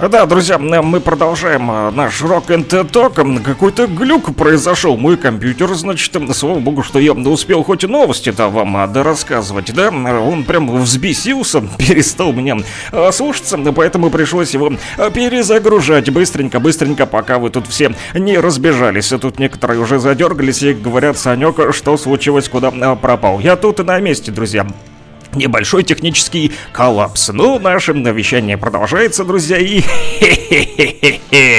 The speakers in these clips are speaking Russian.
Да, друзья, мы продолжаем а, наш рок and talk. Какой-то глюк произошел. Мой компьютер, значит, слава богу, что я успел хоть и новости-то вам а, да? Он прям взбесился, перестал меня а, слушаться, поэтому пришлось его перезагружать быстренько-быстренько, пока вы тут все не разбежались. Тут некоторые уже задергались и говорят, Санек, что случилось, куда пропал. Я тут и на месте, друзья небольшой технический коллапс. Ну, наше вещание продолжается, друзья, и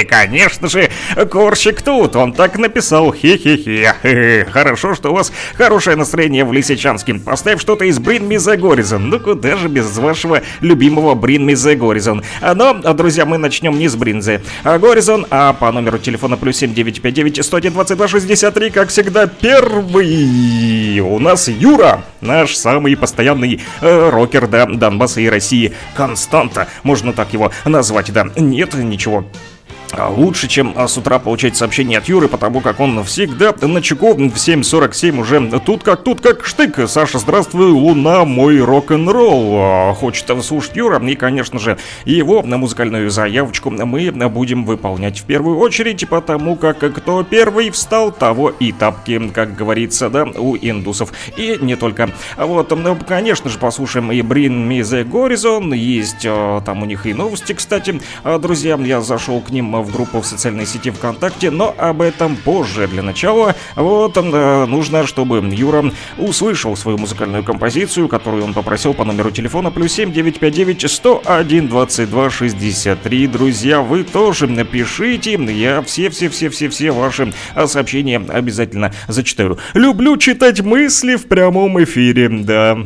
конечно же, Корщик тут, он так написал, хе-хе-хе. Хорошо, что у вас хорошее настроение в Лисичанске. Поставь что-то из Bring Me The Horizon. Ну, куда же без вашего любимого Bring Me The Horizon. Но, друзья, мы начнем не с Бринзы Горизон, а по номеру телефона плюс 7959 122 63, как всегда, первый у нас Юра, наш самый постоянный э, рокер, да, Донбасса и России, Константа, можно так его назвать, да. Нет, ничего лучше, чем а, с утра получать сообщение от Юры, потому как он всегда на чеку в 7.47 уже тут как тут как штык. Саша, здравствуй, луна, мой рок-н-ролл. А, хочет слушать Юра, и, конечно же, его на музыкальную заявочку мы будем выполнять в первую очередь, потому как кто первый встал, того и тапки, как говорится, да, у индусов. И не только. Вот, ну, конечно же, послушаем и Bring Me Horizon, есть там у них и новости, кстати. Друзья, я зашел к ним в группу в социальной сети ВКонтакте, но об этом позже. Для начала, вот, э, нужно, чтобы Юра услышал свою музыкальную композицию, которую он попросил по номеру телефона плюс 7 959 101 22 63. Друзья, вы тоже напишите, я все-все-все-все-все ваши сообщения обязательно зачитаю. Люблю читать мысли в прямом эфире, да.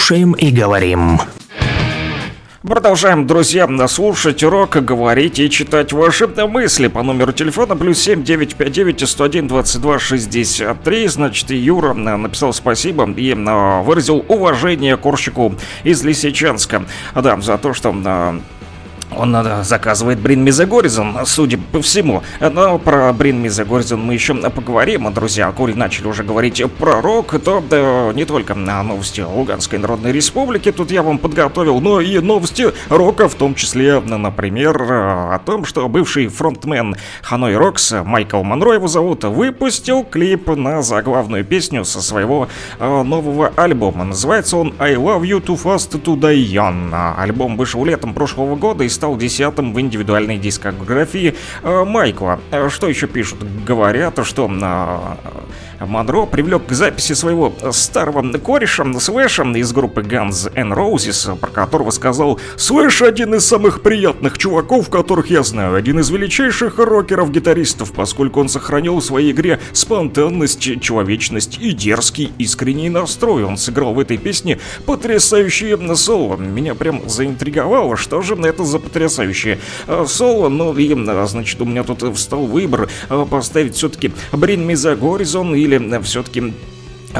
Слушаем и говорим. Продолжаем, друзья, слушать урок, говорить и читать ваши мысли по номеру телефона плюс 7 959 101 22 63. Значит, Юра написал спасибо и выразил уважение Корщику из Лисичанска. Да, за то, что он надо, заказывает Брин Мизагоризон, судя по всему. Но про Брин Мизагоризон мы еще поговорим, друзья. Коли начали уже говорить про рок, то да, не только на новости Луганской Народной Республики тут я вам подготовил, но и новости рока, в том числе, например, о том, что бывший фронтмен Hanoi Rocks, Майкл Монро его зовут, выпустил клип на заглавную песню со своего э, нового альбома. Называется он I Live Too Fast To Die Young. Альбом вышел летом прошлого года и стал десятым в индивидуальной дискографии э, Майкла. Э, что еще пишут? Говорят, что Монро привлек к записи своего старого кореша Слэша из группы Guns N' Roses, про которого сказал «Слэш один из самых приятных чуваков, которых я знаю, один из величайших рокеров-гитаристов, поскольку он сохранил в своей игре спонтанность, человечность и дерзкий искренний настрой. Он сыграл в этой песне потрясающее соло. Меня прям заинтриговало, что же это за потрясающее э, соло. Ну и, значит, у меня тут встал выбор э, поставить все-таки Me The Horizon или все-таки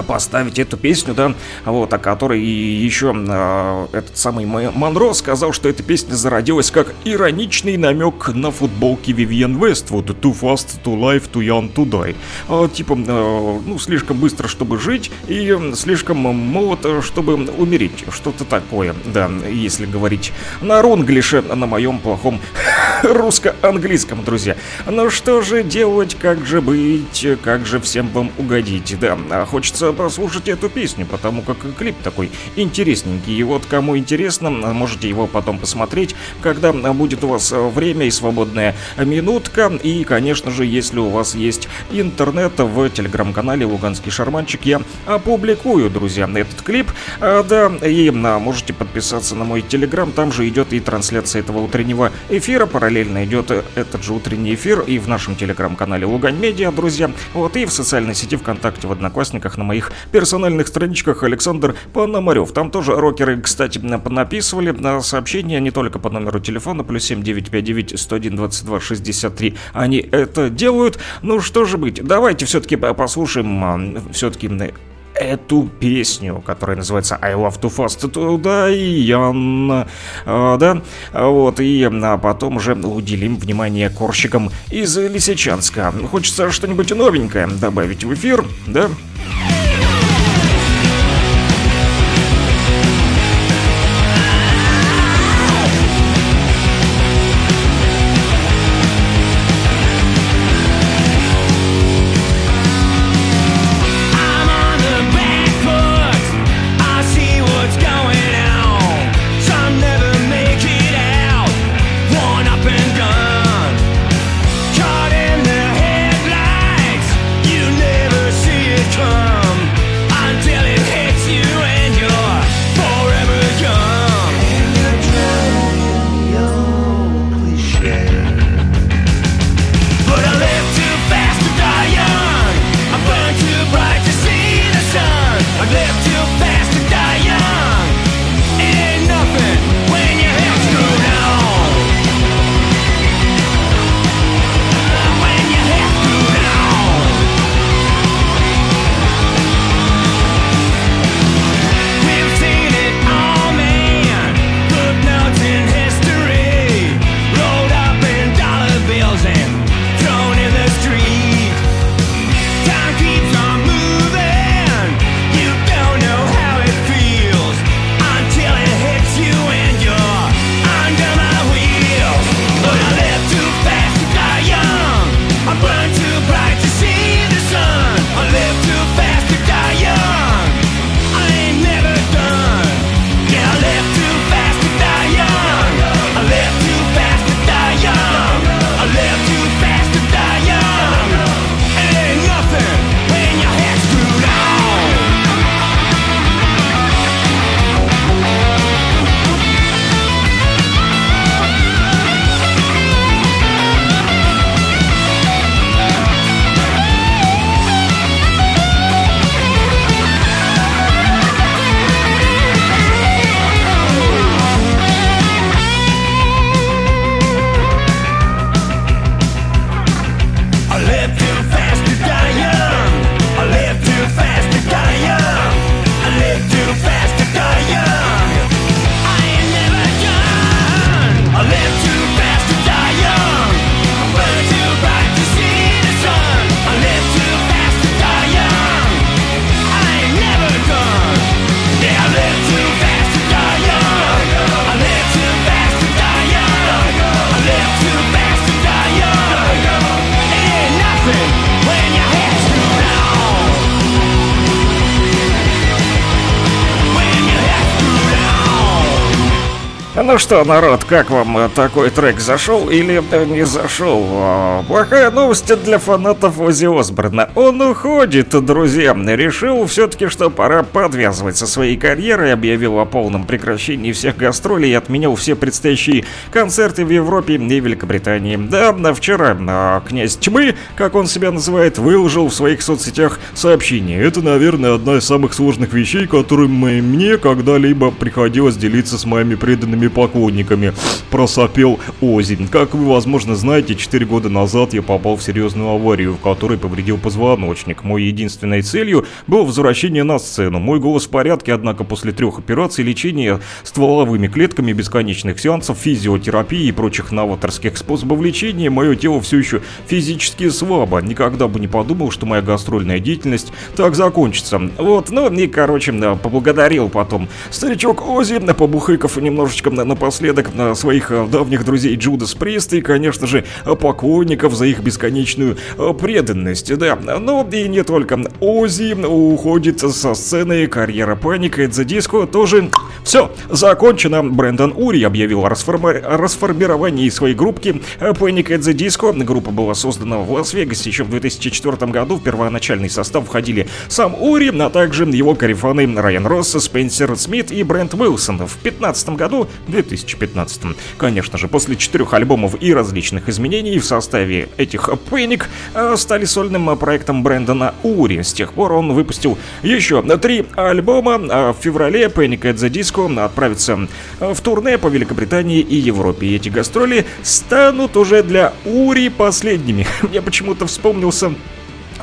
поставить эту песню, да, вот, о которой еще э, этот самый Монро сказал, что эта песня зародилась как ироничный намек на футболки Вивьен Вествуд «Too fast to life, too young to die». Э, типа, э, ну, слишком быстро, чтобы жить, и слишком молод, чтобы умереть. Что-то такое, да, если говорить на рунглише, на моем плохом русско-английском, друзья. Ну что же делать, как же быть, как же всем вам угодить, да, хочется хочется послушать эту песню, потому как клип такой интересненький. И вот кому интересно, можете его потом посмотреть, когда будет у вас время и свободная минутка. И, конечно же, если у вас есть интернет в телеграм-канале Луганский Шарманчик, я опубликую, друзья, этот клип. А, да, и можете подписаться на мой телеграм, там же идет и трансляция этого утреннего эфира. Параллельно идет этот же утренний эфир и в нашем телеграм-канале Лугань Медиа, друзья. Вот и в социальной сети ВКонтакте, в Одноклассниках, на моих персональных страничках Александр Пономарев. Там тоже рокеры, кстати, написывали на сообщения не только по номеру телефона, плюс 7959 101 22 63. Они это делают. Ну что же быть, давайте все-таки послушаем все-таки эту песню, которая называется I Love to Fast Туда и Ян, а, да, вот, и а потом уже уделим внимание корщикам из Лисичанска. Хочется что-нибудь новенькое добавить в эфир, да? Time что, народ, как вам э, такой трек зашел или э, не зашел? А, плохая новость для фанатов Ози Осборна. Он уходит, друзья. Решил все-таки, что пора подвязывать со своей карьерой, объявил о полном прекращении всех гастролей и отменял все предстоящие концерты в Европе и Великобритании. Да, вчера а, князь тьмы, как он себя называет, выложил в своих соцсетях сообщение. Это, наверное, одна из самых сложных вещей, которыми мне когда-либо приходилось делиться с моими преданными поклонниками, просопел Озин. Как вы, возможно, знаете, 4 года назад я попал в серьезную аварию, в которой повредил позвоночник. Моей единственной целью было возвращение на сцену. Мой голос в порядке, однако после трех операций, лечения стволовыми клетками, бесконечных сеансов, физиотерапии и прочих новаторских способов лечения, мое тело все еще физически слабо. Никогда бы не подумал, что моя гастрольная деятельность так закончится. Вот, ну и, короче, поблагодарил потом старичок Ози, побухыков немножечко напоследок на своих э, давних друзей Джудас Прист и, конечно же, поклонников за их бесконечную э, преданность, да. Ну и не только Ози уходит со сцены, карьера Паника The Disco тоже все, закончено. Брэндон Ури объявил о расформи... расформировании своей группки Panic at the Disco. Группа была создана в Лас-Вегасе еще в 2004 году. В первоначальный состав входили сам Ури, а также его карифаны Райан Росс, Спенсер Смит и Брент Уилсон. В 2015 году, 2015, конечно же, после четырех альбомов и различных изменений в составе этих Panic стали сольным проектом Брэндона Ури. С тех пор он выпустил еще три альбома. А в феврале Panic at the Disco отправится в турне по Великобритании и Европе. И эти гастроли станут уже для Ури последними. Мне почему-то вспомнился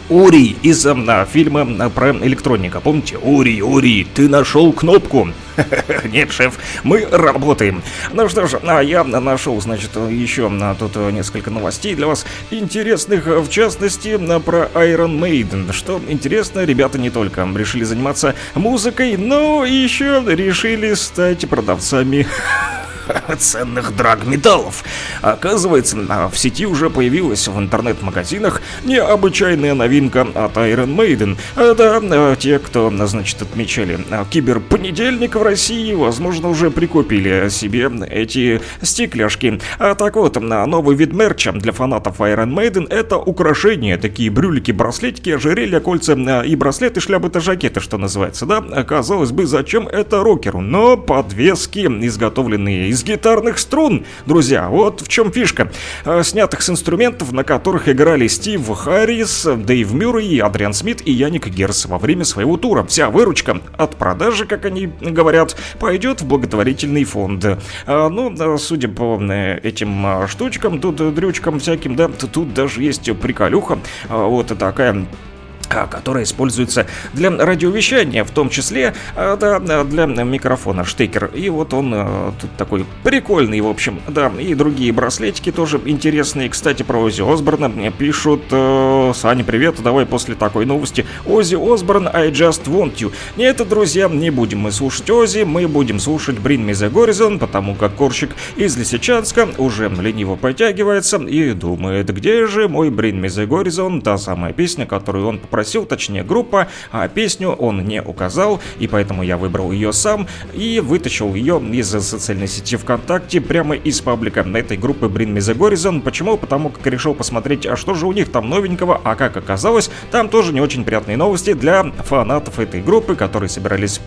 Ури из э, фильма э, про электроника. Помните? Ури, Ури, ты нашел кнопку. Нет, шеф, мы работаем. Ну что ж, а я нашел, значит, еще а, тут несколько новостей для вас интересных, в частности, про Iron Maiden. Что интересно, ребята не только решили заниматься музыкой, но еще решили стать продавцами ценных драгметаллов. Оказывается, в сети уже появилась в интернет-магазинах необычайная новинка от Iron Maiden. Это э, те, кто, значит, отмечали э, киберпонедельник в России, возможно, уже прикупили себе эти стекляшки. А так вот, новый вид мерча для фанатов Iron Maiden это украшения, такие брюлики, браслетики, ожерелья, кольца и браслеты, шляпы-то жакеты, что называется, да? Казалось бы, зачем это рокеру? Но подвески, изготовленные из из гитарных струн, друзья. Вот в чем фишка. Э, снятых с инструментов, на которых играли Стив Харрис, Дэйв Мюррей, Адриан Смит и Яник Герс во время своего тура. Вся выручка от продажи, как они говорят, пойдет в благотворительный фонд. А, ну, э, судя по э, этим штучкам, тут дрючкам всяким, да, тут даже есть приколюха. Вот такая которая используется для радиовещания, в том числе а, да, для микрофона штекер. И вот он а, тут такой прикольный, в общем, да, и другие браслетики тоже интересные. Кстати, про Ози Осборна пишут, э, Саня, привет, давай после такой новости. Ози Осборн, I just want you. Нет, друзья, не будем мы слушать Ози, мы будем слушать Bring Me The Horizon, потому как Корщик из Лисичанска уже лениво подтягивается и думает, где же мой Bring Me The Horizon, та самая песня, которую он попросил попросил, точнее группа, а песню он не указал, и поэтому я выбрал ее сам и вытащил ее из социальной сети ВКонтакте прямо из паблика этой группы Bring Me The Horizon. Почему? Потому как решил посмотреть, а что же у них там новенького, а как оказалось, там тоже не очень приятные новости для фанатов этой группы, которые собирались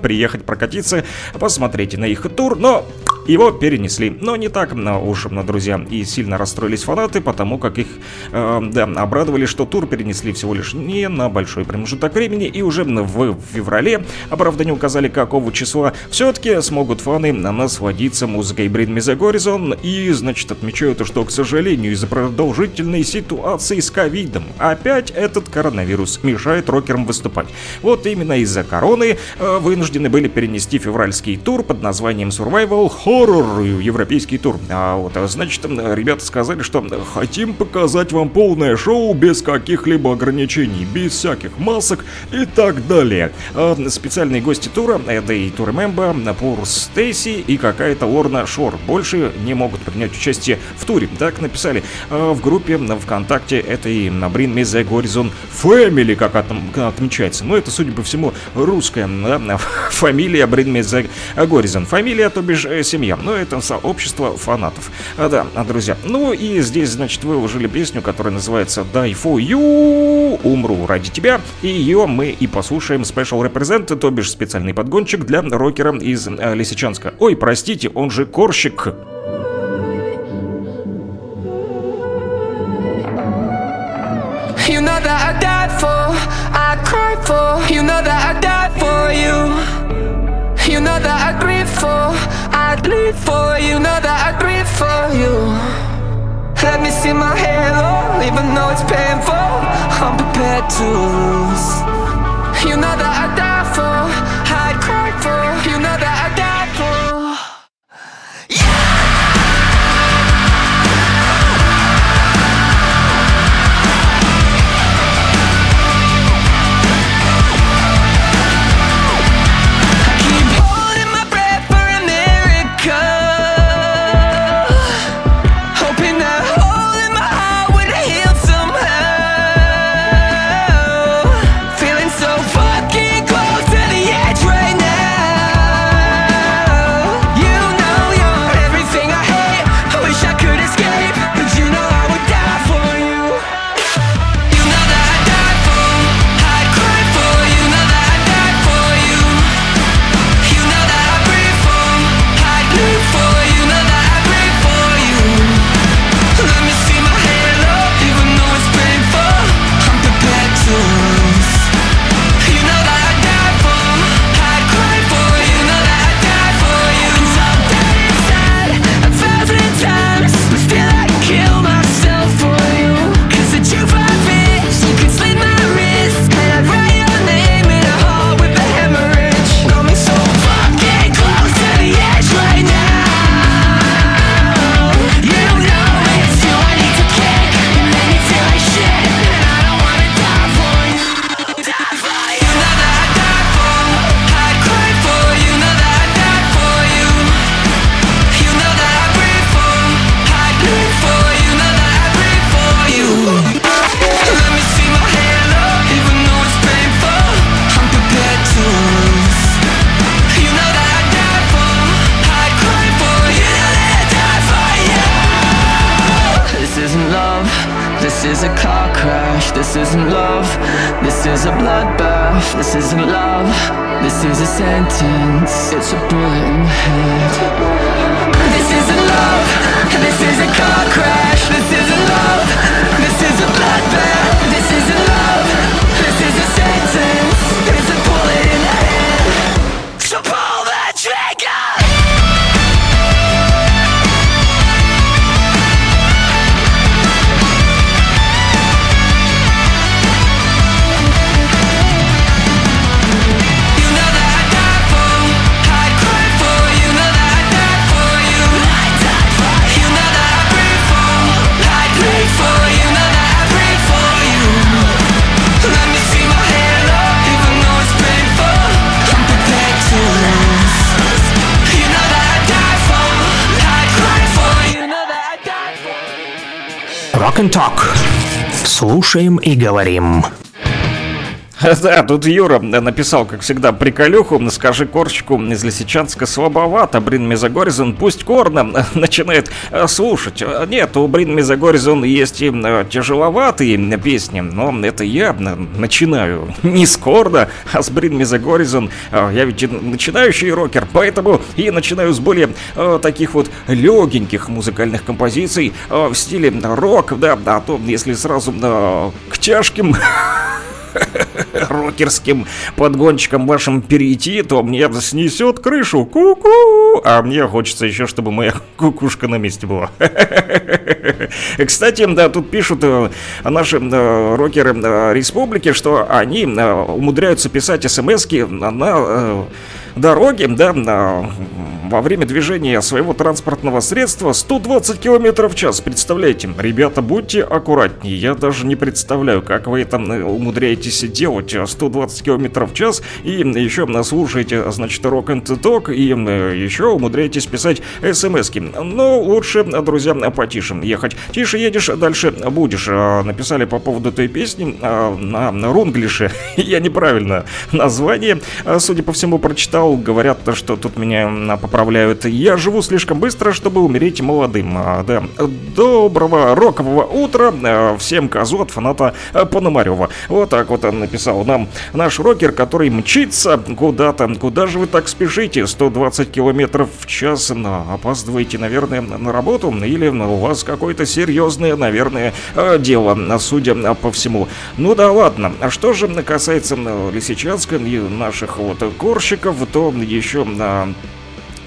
приехать прокатиться, посмотреть на их тур, но его перенесли. Но не так уж, друзья, и сильно расстроились фанаты, потому как их, э, да, обрадовали, что тур перенесли всего лишь не на большой промежуток времени, и уже в феврале, а правда не указали какого числа, все-таки смогут фаны насладиться музыкой Bring Me The Horizon, и, значит, отмечают, что, к сожалению, из-за продолжительной ситуации с ковидом опять этот коронавирус мешает рокерам выступать. Вот именно из-за короны э, вынуждены были перенести февральский тур под названием Survival Hall хоррор, европейский тур. А вот, а, значит, ребята сказали, что хотим показать вам полное шоу без каких-либо ограничений, без всяких масок и так далее. А специальные гости тура, это и тур Мемба, Пур Стейси и какая-то Лорна Шор. Больше не могут принять участие в туре. Так написали а в группе ВКонтакте этой Bring Me The Horizon Family, как отмечается. Но это, судя по всему, русская да, фамилия Bring Me The Horizon. Фамилия, то бишь э, семья семья, но это сообщество фанатов. А, да, друзья. Ну и здесь, значит, выложили песню, которая называется Die for You, умру ради тебя. И ее мы и послушаем Special Represent, то бишь специальный подгончик для рокера из э, Лисичанска. Ой, простите, он же Корщик. You know that I died for, I cried for. You know that I died for you. You know that I grieve for, I bleed for. You know that I grieve for you. Let me see my halo, even though it's painful. I'm prepared to lose. You know that Слушаем и говорим. Да, тут Юра написал, как всегда, приколюху. Скажи Корчику из Лисичанска слабовато. Брин Мезогоризон пусть Корна начинает э, слушать. Нет, у Брин Мезогоризон есть и э, тяжеловатые песни, но это я начинаю не с Корна, а с Брин Мезогоризон. Э, Я ведь начинающий рокер, поэтому и начинаю с более таких вот легеньких музыкальных композиций в стиле рок, да, а то если сразу к тяжким рокерским подгончиком вашим перейти, то мне снесет крышу. Ку-ку! А мне хочется еще, чтобы моя кукушка на месте была. Кстати, да, тут пишут э, наши э, рокеры э, республики, что они умудряются писать смс-ки на э, дороге, да, на- во время движения своего транспортного средства 120 км в час. Представляете, ребята, будьте аккуратнее. Я даже не представляю, как вы это э, умудряетесь делать. э, 120 км в час и еще э, слушаете, значит, рок and ток и э, еще умудряетесь писать смс-ки. Но лучше, э, друзья, потише ехать. Тише едешь, дальше будешь. Э, Написали по поводу этой песни э, на, на рунглише. Я неправильно название, э, судя по всему, прочитал. Написал, говорят, что тут меня поправляют. Я живу слишком быстро, чтобы умереть молодым. А, да. Доброго рокового утра э, всем козу от фаната э, Пономарева. Вот так вот он написал нам наш рокер, который мчится куда-то. Куда же вы так спешите? 120 километров в час. Но опаздываете, наверное, на работу? Или у вас какое-то серьезное, наверное, э, дело, судя по всему. Ну да ладно. А что же касается Лисичанска и наших вот корщиков, то еще на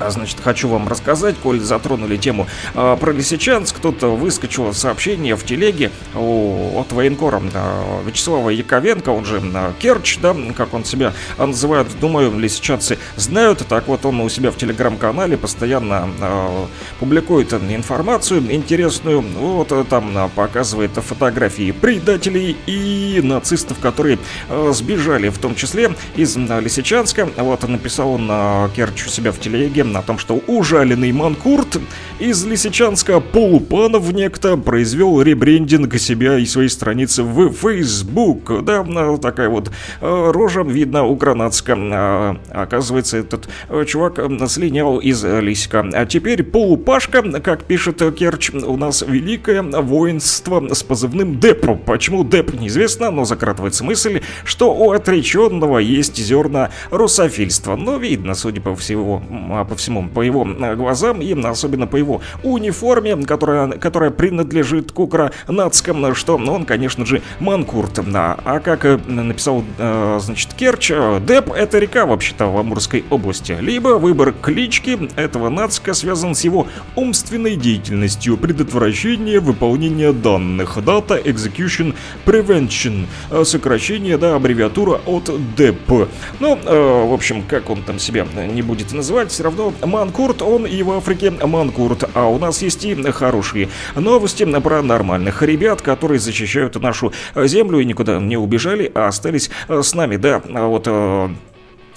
Значит, хочу вам рассказать, коль затронули тему а, про Лисичанск, тут выскочило сообщение в телеге о- от военкора да, Вячеслава Яковенко, он же а, Керч, да, как он себя называет, думаю, лисичанцы знают, так вот он у себя в телеграм-канале постоянно а, публикует информацию интересную, вот а, там а, показывает фотографии предателей и нацистов, которые а, сбежали, в том числе из а, Лисичанска, вот написал он а, Керч у себя в телеге о том, что ужаленный Манкурт из Лисичанска Полупанов некто произвел ребрендинг себя и своей страницы в Facebook. Да, а, такая вот а, рожа видно у Гранатска. А, Оказывается, этот чувак слинял из Лисика. А теперь Полупашка, как пишет Керч, у нас великое воинство с позывным Деп. Почему Деп, неизвестно, но закратывается мысль, что у отреченного есть зерна русофильства. Но видно, судя по всему, а, по всему, по его а, глазам и особенно по его униформе, которая, которая принадлежит к укранацкам, что он, конечно же, Манкурт. А как э, написал, э, значит, Керч, э, Деп — это река, вообще-то, в Амурской области. Либо выбор клички этого нацка связан с его умственной деятельностью, предотвращение выполнения данных, Data Execution Prevention, э, сокращение, да, аббревиатура от ДЭП. Ну, э, в общем, как он там себя не будет называть, все равно Манкурт, он и в Африке Манкурт. А у нас есть и хорошие новости про нормальных ребят, которые защищают нашу землю и никуда не убежали, а остались с нами. Да, а вот э,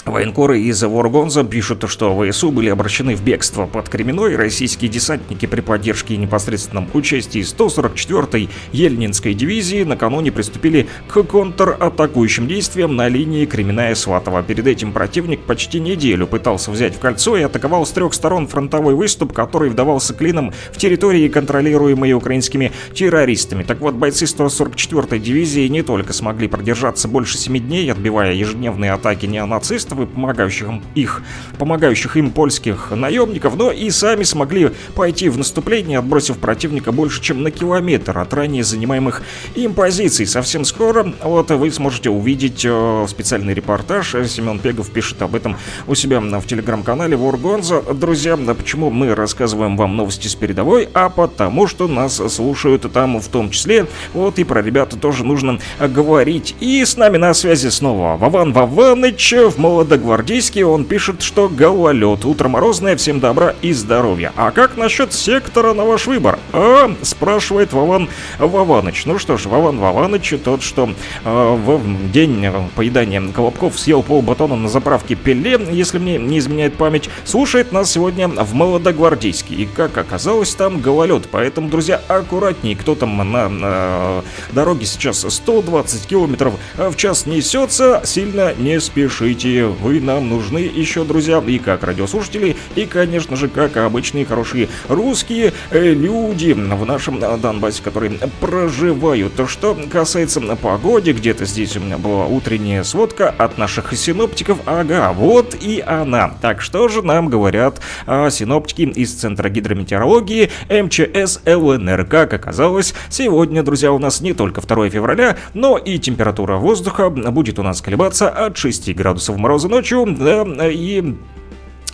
Военкоры из Воргонза пишут, что ВСУ были обращены в бегство под Кременной. Российские десантники при поддержке и непосредственном участии 144-й Ельнинской дивизии накануне приступили к контратакующим действиям на линии Кременная-Сватова. Перед этим противник почти неделю пытался взять в кольцо и атаковал с трех сторон фронтовой выступ, который вдавался клином в территории, контролируемые украинскими террористами. Так вот, бойцы 144-й дивизии не только смогли продержаться больше 7 дней, отбивая ежедневные атаки неонацистов, и помогающих им, их, помогающих им польских наемников, но и сами смогли пойти в наступление, отбросив противника больше, чем на километр от ранее занимаемых им позиций. Совсем скоро вот вы сможете увидеть э, специальный репортаж. Семен Пегов пишет об этом у себя в телеграм-канале Воргонза. Друзья, а почему мы рассказываем вам новости с передовой? А потому что нас слушают там в том числе. Вот и про ребят тоже нужно говорить. И с нами на связи снова Вован Вованыч в молодогвардейский. Он пишет, что гололед. Утро морозное, всем добра и здоровья. А как насчет сектора на ваш выбор? А, спрашивает Вован Вованыч. Ну что ж, Вован Вованыч тот, что э, в день э, поедания колобков съел полбатона на заправке Пеле, если мне не изменяет память, слушает нас сегодня в Молодогвардейске. И как оказалось, там гололед. Поэтому, друзья, аккуратней. Кто там на, на дороге сейчас 120 километров в час несется, сильно не спешите. Вы нам нужны еще, друзья, и как радиослушатели, и, конечно же, как обычные хорошие русские э, люди в нашем э, Донбассе, которые проживают. То, что касается погоды, где-то здесь у меня была утренняя сводка от наших синоптиков. Ага, вот и она. Так что же нам говорят а, синоптики из Центра гидрометеорологии МЧС ЛНР. Как оказалось, сегодня, друзья, у нас не только 2 февраля, но и температура воздуха будет у нас колебаться от 6 градусов мороза ночью, да, и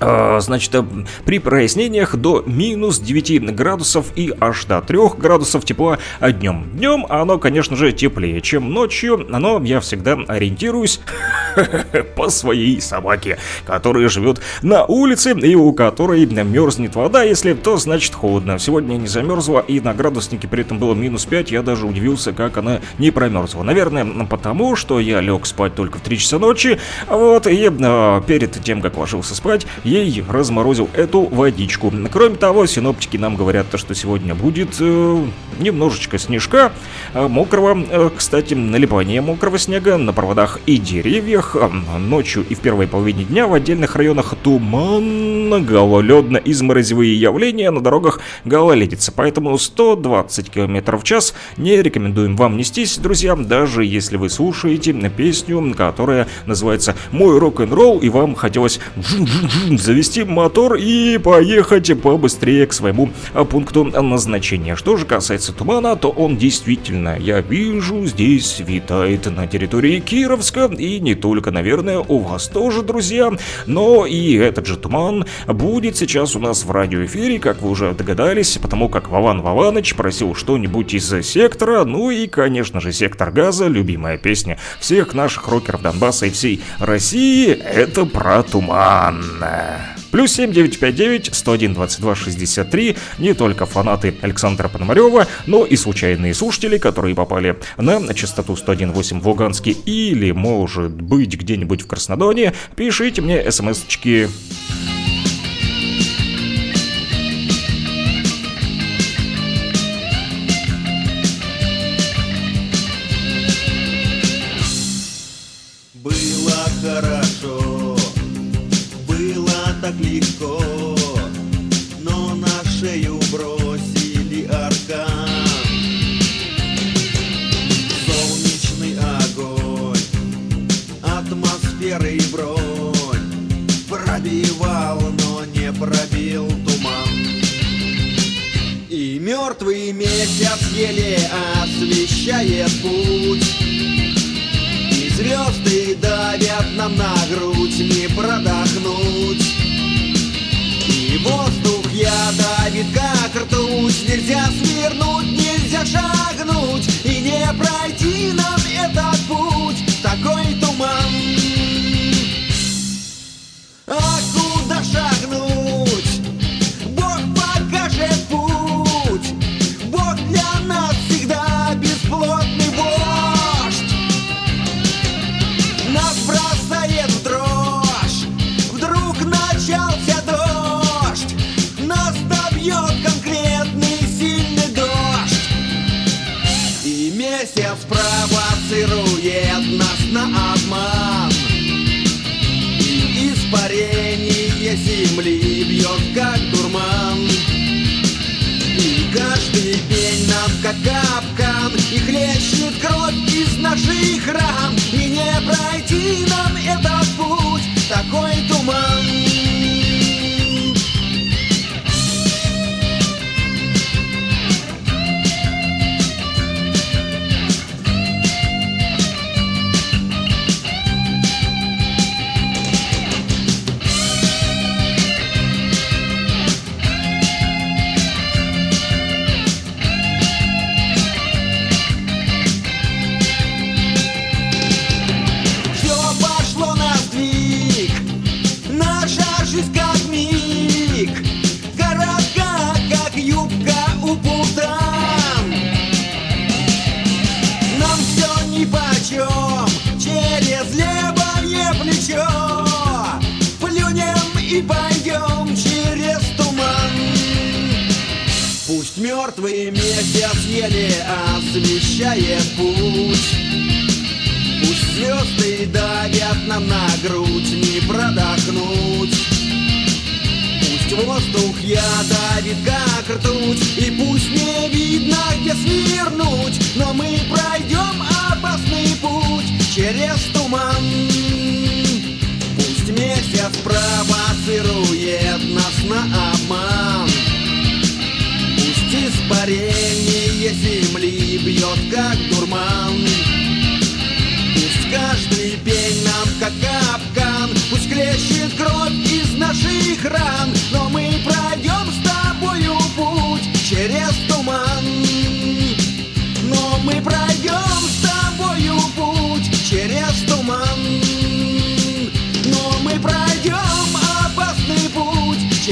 Значит, э, при прояснениях до минус 9 градусов и аж до 3 градусов тепла днем. Днем оно, конечно же, теплее, чем ночью, но я всегда ориентируюсь по своей собаке, которая живет на улице и у которой мерзнет вода. Если то, значит холодно. Сегодня не замерзла и на градуснике при этом было минус 5. Я даже удивился, как она не промерзла. Наверное, потому что я лег спать только в 3 часа ночи. Вот, и э, перед тем, как ложился спать, ей разморозил эту водичку. Кроме того, синоптики нам говорят, то, что сегодня будет э, немножечко снежка, э, мокрого, э, кстати, налипание мокрого снега на проводах и деревьях. Э, Ночью и в первой половине дня в отдельных районах туман, гололедно изморозевые явления, на дорогах гололедица. Поэтому 120 км в час не рекомендуем вам нестись, друзья, даже если вы слушаете песню, которая называется «Мой рок-н-ролл», и вам хотелось завести мотор и поехать побыстрее к своему а, пункту назначения. Что же касается тумана, то он действительно, я вижу, здесь витает на территории Кировска, и не только, наверное, у вас тоже, друзья, но и этот же туман будет сейчас у нас в радиоэфире, как вы уже догадались, потому как Вован Вованыч просил что-нибудь из сектора, ну и, конечно же, сектор газа, любимая песня всех наших рокеров Донбасса и всей России, это про туман. Плюс 7959 101 22 63 не только фанаты Александра Пономарева, но и случайные слушатели, которые попали на частоту 101.8 в Луганске. Или, может быть, где-нибудь в Краснодоне, пишите мне смс-очки.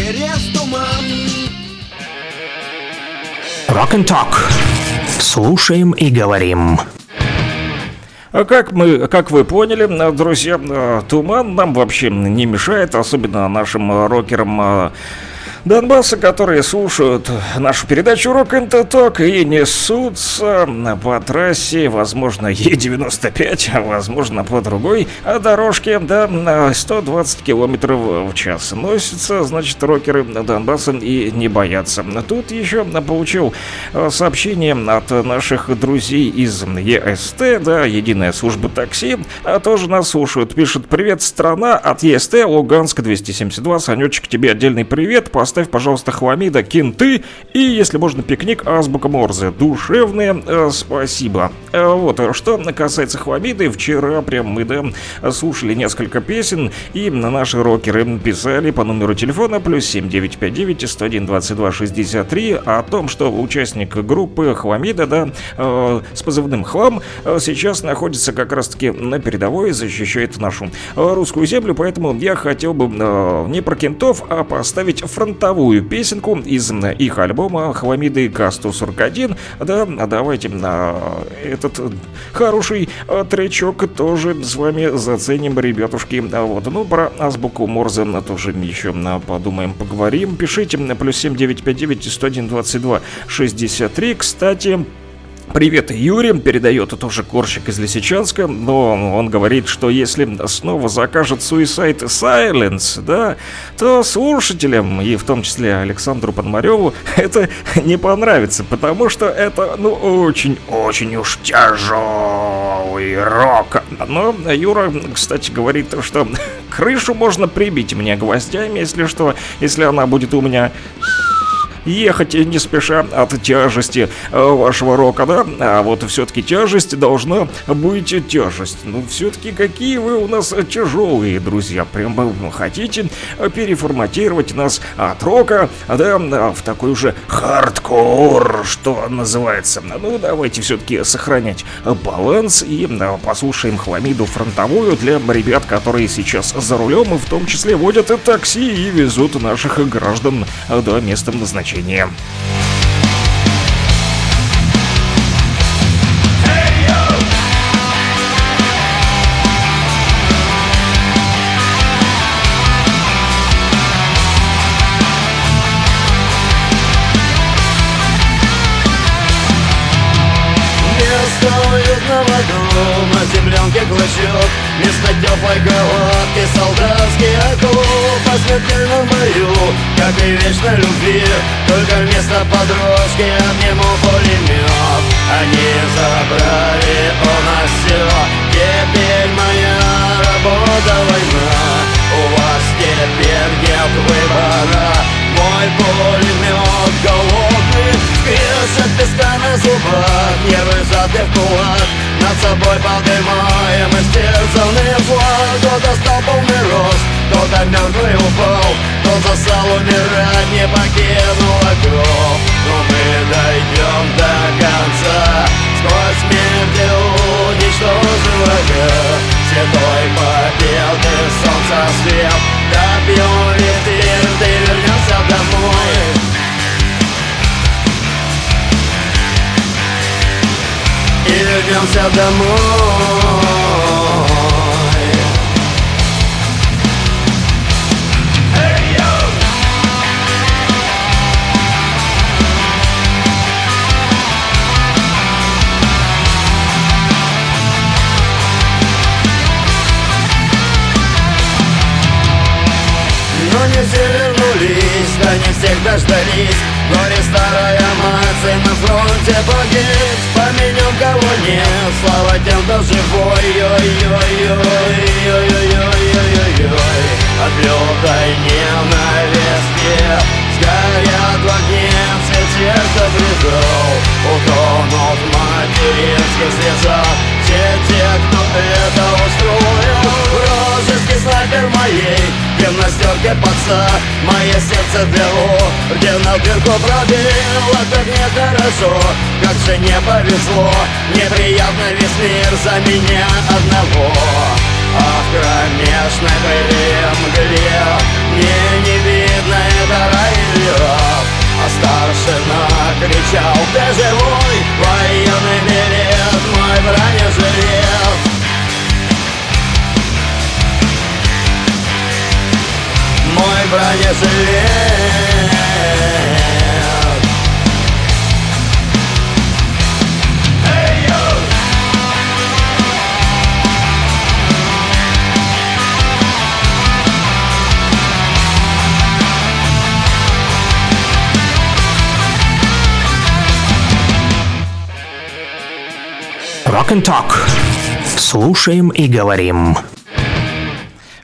Через туман Rock and Talk. Слушаем и говорим. А как мы, как вы поняли, друзья, э, туман нам вообще не мешает, особенно нашим э, рокерам э, Донбасса, которые слушают нашу передачу Рок Ток и несутся по трассе, возможно, Е95, а возможно, по другой дорожке, да, на 120 километров в час. Носятся, значит, рокеры Донбасса и не боятся. Тут еще получил э, сообщение от наших друзей из ЕСТ, да, Единая служба такси, а тоже нас слушают. Пишет, привет, страна, от ЕСТ, Луганск 272, Санечек, тебе отдельный привет, поставь, пожалуйста, хламида, кенты и, если можно, пикник азбука Морзе. Душевное э, спасибо. Э, вот, что касается хламиды, вчера прям мы, да, слушали несколько песен, и на наши рокеры писали по номеру телефона плюс 7959 101 22 63 о том, что участник группы Хламида, да, э, с позывным Хлам, э, сейчас находится как раз-таки на передовой, защищает нашу русскую землю, поэтому я хотел бы э, не про кентов, а поставить фронтовую песенку из э, их альбома Хламиды К-141. Да, а давайте э, этот хороший э, тречок тоже с вами заценим, ребятушки. А Вот, ну, про азбуку Морзе э, тоже еще э, подумаем, поговорим. Пишите на плюс 7959 101 22 63. Кстати, Привет, Юрий, передает тоже Корщик из Лисичанска, но он говорит, что если снова закажет Suicide Silence, да, то слушателям, и в том числе Александру Подмареву, это не понравится, потому что это, ну, очень-очень уж тяжелый рок. Но Юра, кстати, говорит, что крышу можно прибить мне гвоздями, если что, если она будет у меня ехать не спеша от тяжести э, вашего рока, да? А вот все-таки тяжесть должна быть тяжесть. Ну, все-таки какие вы у нас тяжелые, друзья. Прям вы хотите переформатировать нас от рока, да, в такой уже хардкор, что называется. Ну, давайте все-таки сохранять баланс и э, послушаем хламиду фронтовую для ребят, которые сейчас за рулем и в том числе водят такси и везут наших граждан до места назначения. Место уютного дома, землянки клочок. Место теплой головки, солдатский окоп Смертельном бою, как и вечной любви. Только вместо подружки обниму пулемет Они забрали у нас все Теперь моя работа война У вас теперь нет выбора. Мой пулемет голодный. Скрежет песка на зубах. Нервы сжаты в кулак. Над собой поднимаем истерзанный флаг Кто-то стал полный рост. Кто-то мертвый Кто умирать Не покинул окоп Но мы дойдем до конца. Сквозь смерть уничтожим врага Святой победы солнца свет. Добьем ветер, ты вернешься домой. И вернемся домой. Да не всех дождались Горе старая мать, на фронте погиб Поменем кого нет, слава тем, кто живой Ой-ой-ой-ой-ой-ой-ой-ой От лютой ненависти Сгорят в огне все те, кто предал Утонут в материнских слезах Все те, кто это устроил Розыски снайпер моей. Гимнастерке паца Мое сердце Где на дырку пробило Как нехорошо. Как же не повезло Неприятно весь мир за меня одного. А в кромешной пыли мгле Мне не видно, это рай или ад А старшина кричал Ты живой, военный билет? Мой бронежилет бронежилет Rock and Talk. Слушаем и говорим.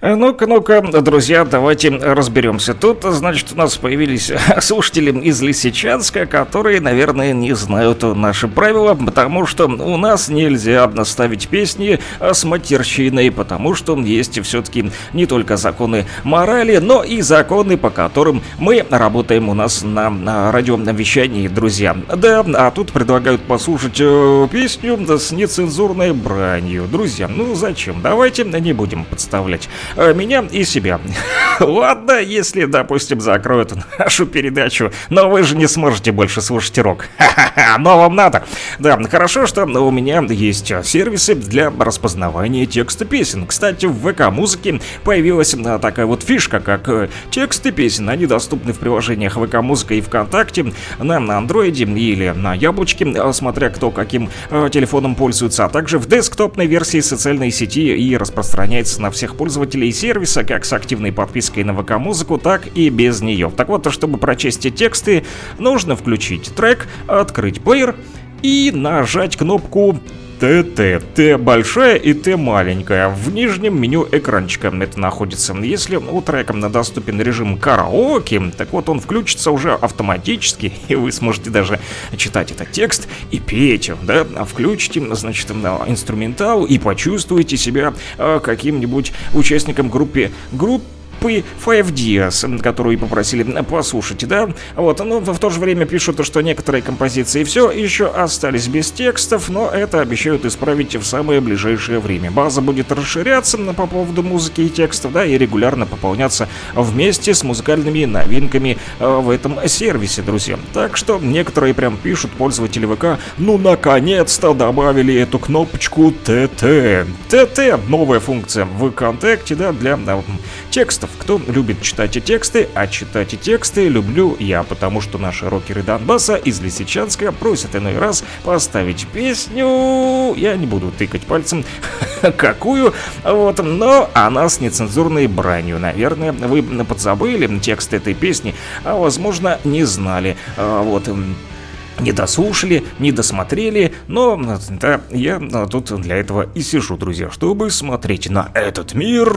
Э, Ну-ка, ну-ка, друзья, давайте разберемся. Тут, значит, у нас появились слушатели из Лисичанска, которые, наверное, не знают наши правила, потому что у нас нельзя ставить песни э, с матерщиной, потому что есть все-таки не только законы морали, но и законы, по которым мы работаем у нас на, на радиовещании, друзья. Да, а тут предлагают послушать э, песню с нецензурной бранью. Друзья, ну зачем? Давайте не будем подставлять меня и себя. Ладно, если, допустим, закроют нашу передачу, но вы же не сможете больше слушать рок. Но вам надо. Да, хорошо, что у меня есть сервисы для распознавания текста песен. Кстати, в ВК-музыке появилась а, такая вот фишка, как э, тексты песен. Они доступны в приложениях ВК-музыка и ВКонтакте на, на андроиде или на яблочке, смотря кто каким э, телефоном пользуется, а также в десктопной версии социальной сети и распространяется на всех пользователей сервиса, как с активной подпиской на ВК-музыку, так и без нее. Так вот, чтобы прочесть тексты, нужно включить трек, открыть плеер и нажать кнопку ТТ. Т большая и Т маленькая. В нижнем меню экранчика это находится. Если у трека доступен режим караоке, так вот он включится уже автоматически, и вы сможете даже читать этот текст и петь, да, А включите, значит, инструментал и почувствуете себя э, каким-нибудь участником группы, группы группы Five Dias, которую попросили послушать, да? Вот, но в то же время пишут, что некоторые композиции все еще остались без текстов, но это обещают исправить в самое ближайшее время. База будет расширяться по поводу музыки и текстов, да, и регулярно пополняться вместе с музыкальными новинками э, в этом сервисе, друзья. Так что некоторые прям пишут пользователи ВК, ну наконец-то добавили эту кнопочку ТТ. ТТ, новая функция в ВКонтакте, да, для да, текстов. Кто любит читать и тексты, а читать и тексты люблю я, потому что наши рокеры Донбасса из Лисичанска просят иной раз поставить песню. Я не буду тыкать пальцем, какую, вот, но она с нецензурной бранью. Наверное, вы подзабыли текст этой песни, а возможно не знали. А, Вот, не дослушали, не досмотрели, но да, я а, тут для этого и сижу, друзья, чтобы смотреть на этот мир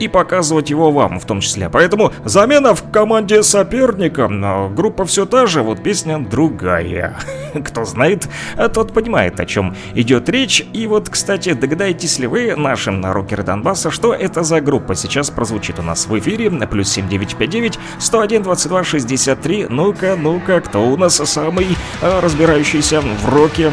и показывать его вам в том числе. Поэтому замена в команде соперника. Но группа все та же, вот песня другая. Кто знает, а тот понимает, о чем идет речь. И вот, кстати, догадаетесь ли вы, наши рокеры Донбасса, что это за группа сейчас прозвучит у нас в эфире? Плюс 7959 101 22 63. Ну-ка, ну-ка, кто у нас самый разбирающийся в роке?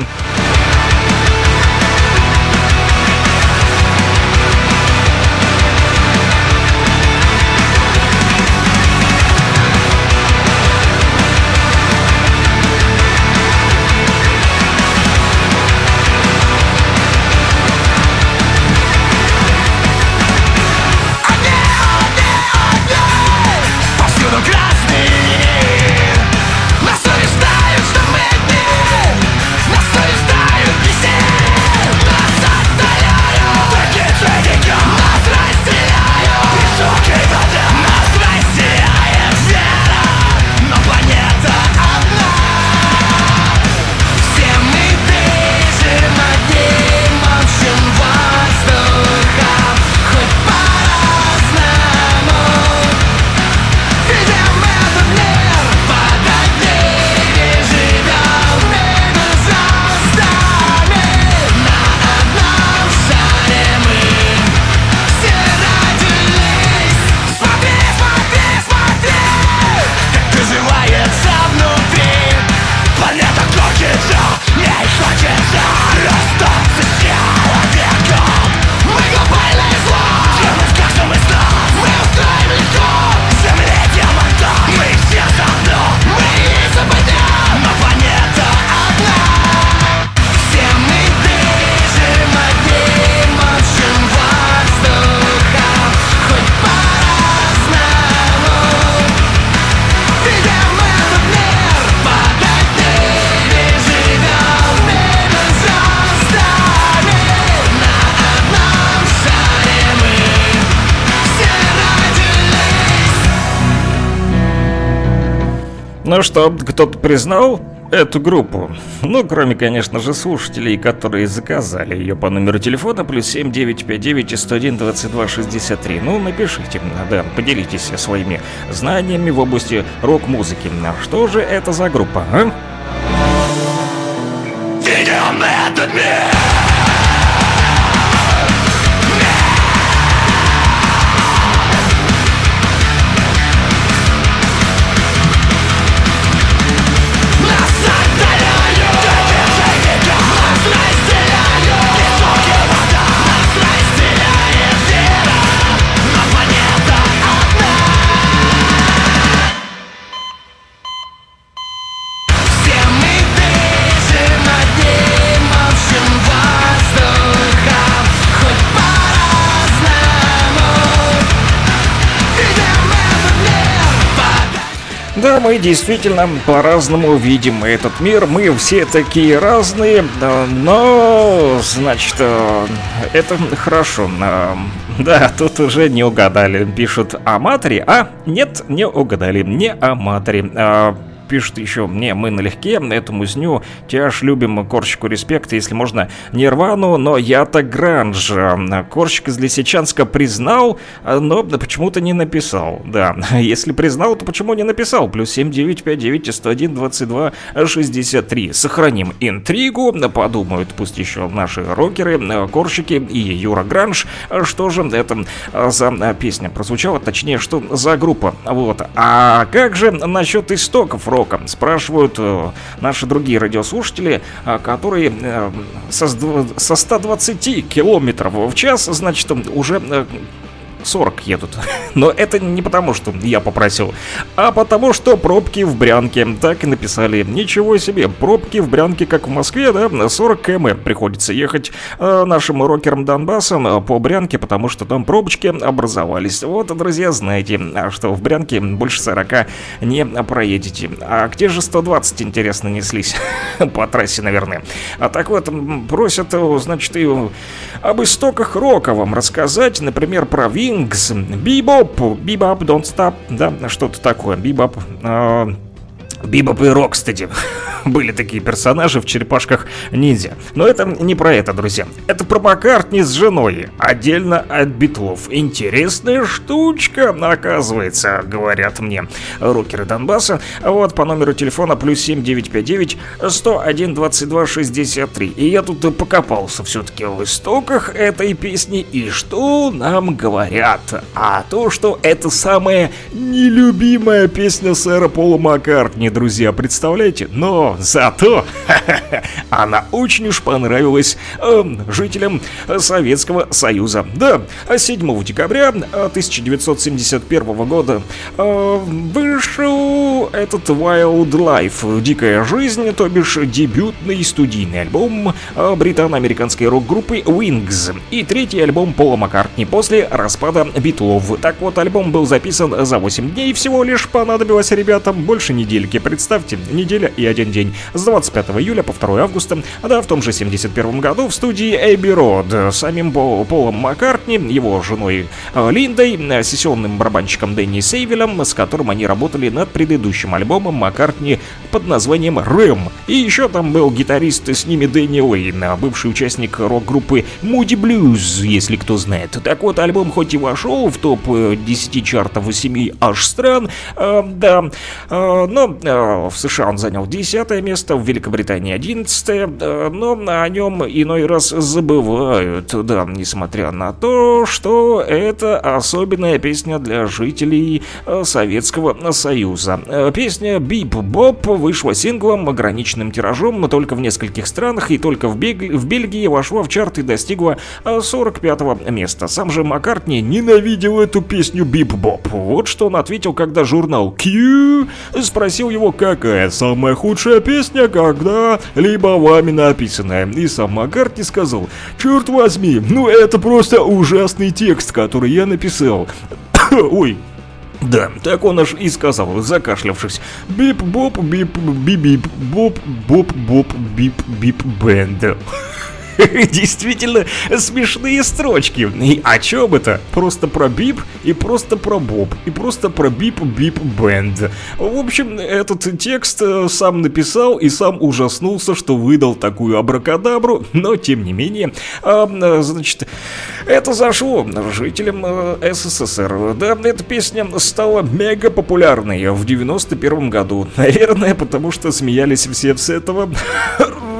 Ну что, кто-то признал эту группу? Ну, кроме, конечно же, слушателей, которые заказали ее по номеру телефона плюс 7959 и 101 22 63. Ну, напишите, да, поделитесь своими знаниями в области рок-музыки. Что же это за группа, а? Мы действительно по-разному видим этот мир. Мы все такие разные, но, значит, э, это хорошо. Э, Да, тут уже не угадали. Пишут о матери, а нет, не угадали. Не о матери. Пишут еще, не, мы налегке, эту музню, тяж любим, Корчику респект, если можно, Нирвану, но я-то гранж. Корчик из Лисичанска признал, но почему-то не написал. Да, если признал, то почему не написал? Плюс 7959 101 22 63. Сохраним интригу, подумают пусть еще наши рокеры, Корчики и Юра Гранж, что же это за песня прозвучала, точнее, что за группа. Вот. А как же насчет истоков рока? Спрашивают э, наши другие радиослушатели, э, которые э, со, с дв- со 120 километров в час, значит, уже 40 едут. Но это не потому, что я попросил, а потому, что пробки в Брянке. Так и написали. Ничего себе, пробки в Брянке, как в Москве, да, 40 км приходится ехать э, нашим рокерам Донбассом э, по Брянке, потому что там пробочки образовались. Вот, друзья, знаете, а что в Брянке больше 40 не проедете. А где же 120, интересно, неслись? по трассе, наверное. А так вот, просят, э, значит, и об истоках рока вам рассказать, например, про Wings, Bip Bop, Bip Bop, Don't Stop, да, что-то такое, а, Бибоп и Рокстеди. Были такие персонажи в черепашках ниндзя. Но это не про это, друзья. Это про Маккартни с женой. Отдельно от битлов. Интересная штучка, оказывается, говорят мне рокеры Донбасса. Вот по номеру телефона плюс 7959 101 22 63. И я тут покопался все-таки в истоках этой песни. И что нам говорят? А то, что это самая нелюбимая песня сэра Пола Маккартни, друзья, представляете? Но зато она очень уж понравилась эм, жителям Советского Союза. Да, 7 декабря э, 1971 года э, вышел этот Wild Life, Дикая жизнь, то бишь дебютный студийный альбом э, британо-американской рок-группы Wings и третий альбом Пола Маккартни после распада Битлов. Так вот, альбом был записан за 8 дней, всего лишь понадобилось ребятам больше недельки. Представьте, неделя и один день. С 25 июля по 2 августа, да, в том же 71 году в студии Эбби Род, самим Пол- Полом Маккартни, его женой э, Линдой, э, сессионным барабанщиком Дэнни Сейвелем, с которым они работали над предыдущим альбомом Маккартни под названием «Рэм». И еще там был гитарист с ними Дэнни Уэйн, а бывший участник рок-группы Moody Blues, если кто знает. Так вот, альбом хоть и вошел в топ-10 чартов 7 аж стран, э, да, э, но э, в США он занял 10 место, в Великобритании 11, э, но о нем иной раз забывают, да, несмотря на то, что это особенная песня для жителей э, Советского Союза. Э, Песня «Бип Боб» вышла синглом, ограниченным тиражом, но только в нескольких странах и только в, Бег- в Бельгии вошла в чарт и достигла э, 45 места. Сам же Маккартни ненавидел эту песню «Bip Bop». Вот что он ответил, когда журнал Q спросил его, какая самая худшая песня, когда-либо вами написанная. И сам Маккартни сказал, черт возьми, ну это просто ужасный текст, который я написал. Ой, да, так он аж и сказал, закашлявшись. Bip bop, bip bip bip, боп-боп-боп, бип-бип-бенд. Действительно смешные строчки. И о чем это? Просто про бип и просто про боб. И просто про бип-бип бенд. В общем, этот текст э, сам написал и сам ужаснулся, что выдал такую абракадабру, но тем не менее, а, значит, это зашло жителям э, СССР. Да, эта песня стала мега популярной в 91 году. Наверное, потому что смеялись все с этого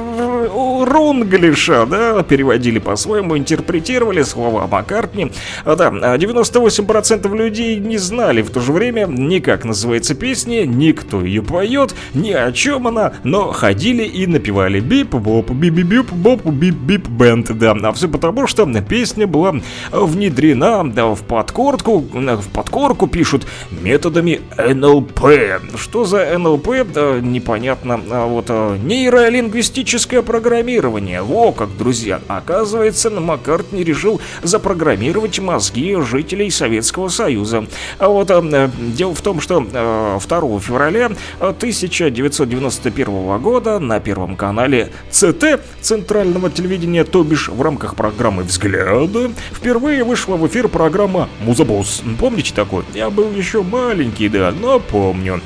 рунглиша, да, переводили по-своему, интерпретировали слова Маккартни. А, Да, а 98% людей не знали в то же время ни как называется песня, ни кто ее поет, ни о чем она, но ходили и напевали бип-боп, бип-бип, боп, бип-бип бенд, да. А все потому, что песня была внедрена да, в подкорку, в подкорку пишут методами НЛП. Что за НЛП, да, непонятно. А вот а, нейролингвистическое программирование. Во как, друзья. Оказывается, Маккартни решил запрограммировать мозги жителей Советского Союза. А вот а, э, дело в том, что э, 2 февраля 1991 года на Первом канале ЦТ Центрального телевидения, то бишь в рамках программы «Взгляды», впервые вышла в эфир программа «Музабосс». Помните такой? Я был еще маленький, да, но помню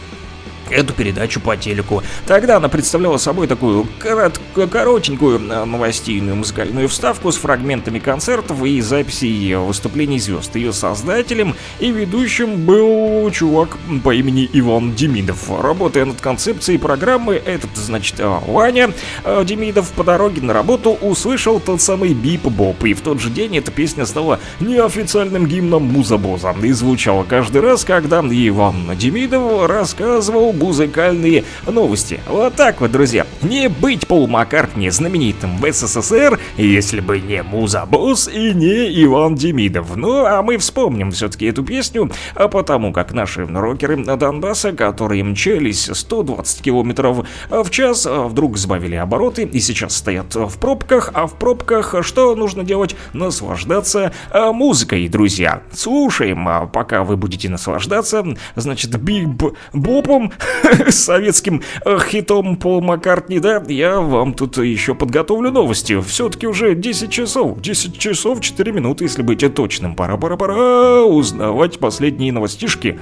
эту передачу по телеку. Тогда она представляла собой такую корот- коротенькую э, новостейную музыкальную вставку с фрагментами концертов и записей выступлений звезд. Ее создателем и ведущим был чувак по имени Иван Демидов. Работая над концепцией программы, этот, значит, э, Ваня э, Демидов по дороге на работу услышал тот самый бип-боп. И в тот же день эта песня стала неофициальным гимном Музабоза. И звучала каждый раз, когда Иван Демидов рассказывал музыкальные новости. Вот так вот, друзья. Не быть Пол Маккартни знаменитым в СССР, если бы не Музабос и не Иван Демидов. Ну, а мы вспомним все-таки эту песню, а потому как наши рокеры Донбасса, которые мчались 120 километров в час, вдруг сбавили обороты и сейчас стоят в пробках, а в пробках что нужно делать? Наслаждаться а, музыкой, друзья. Слушаем, а пока вы будете наслаждаться, значит, бип-бопом, советским э, хитом Пол Маккартни, да, я вам тут еще подготовлю новости. Все-таки уже 10 часов, 10 часов 4 минуты, если быть точным. Пора-пора-пора узнавать последние новостишки.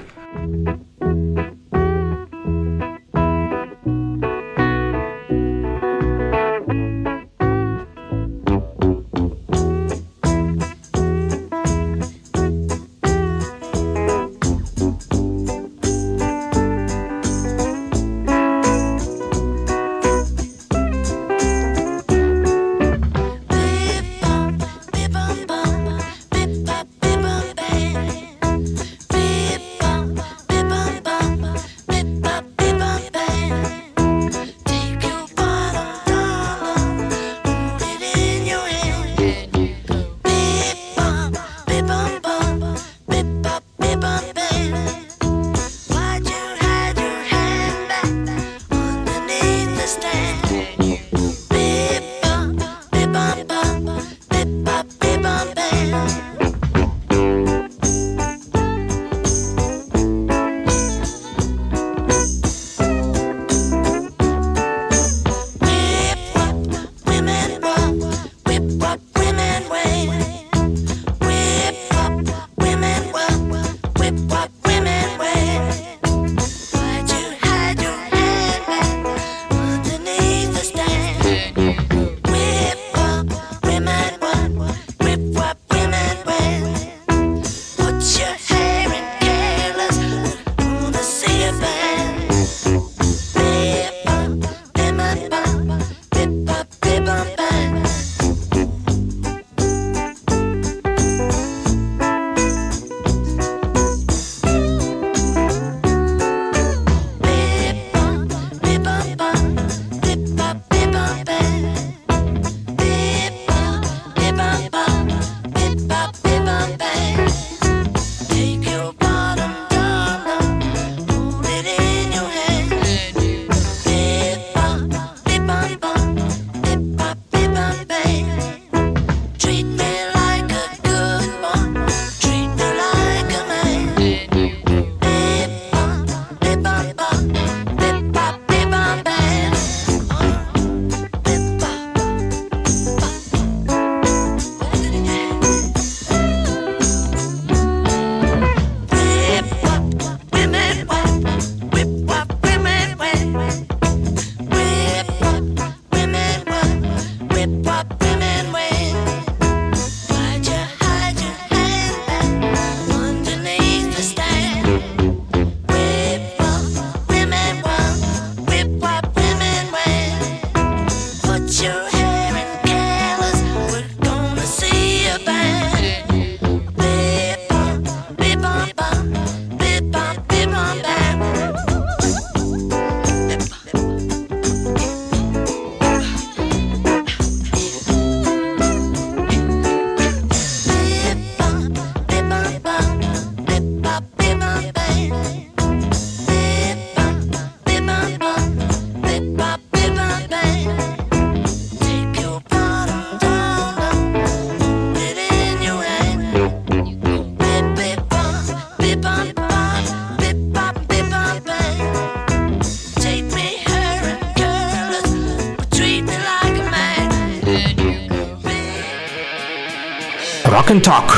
And Talk.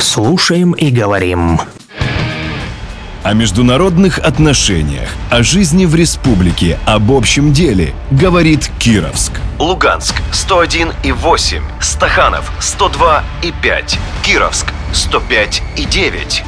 Слушаем и говорим. О международных отношениях, о жизни в республике, об общем деле, говорит Кировск. Луганск 101 и 8, Стаханов 102 и 5, Кировск 105 и 9.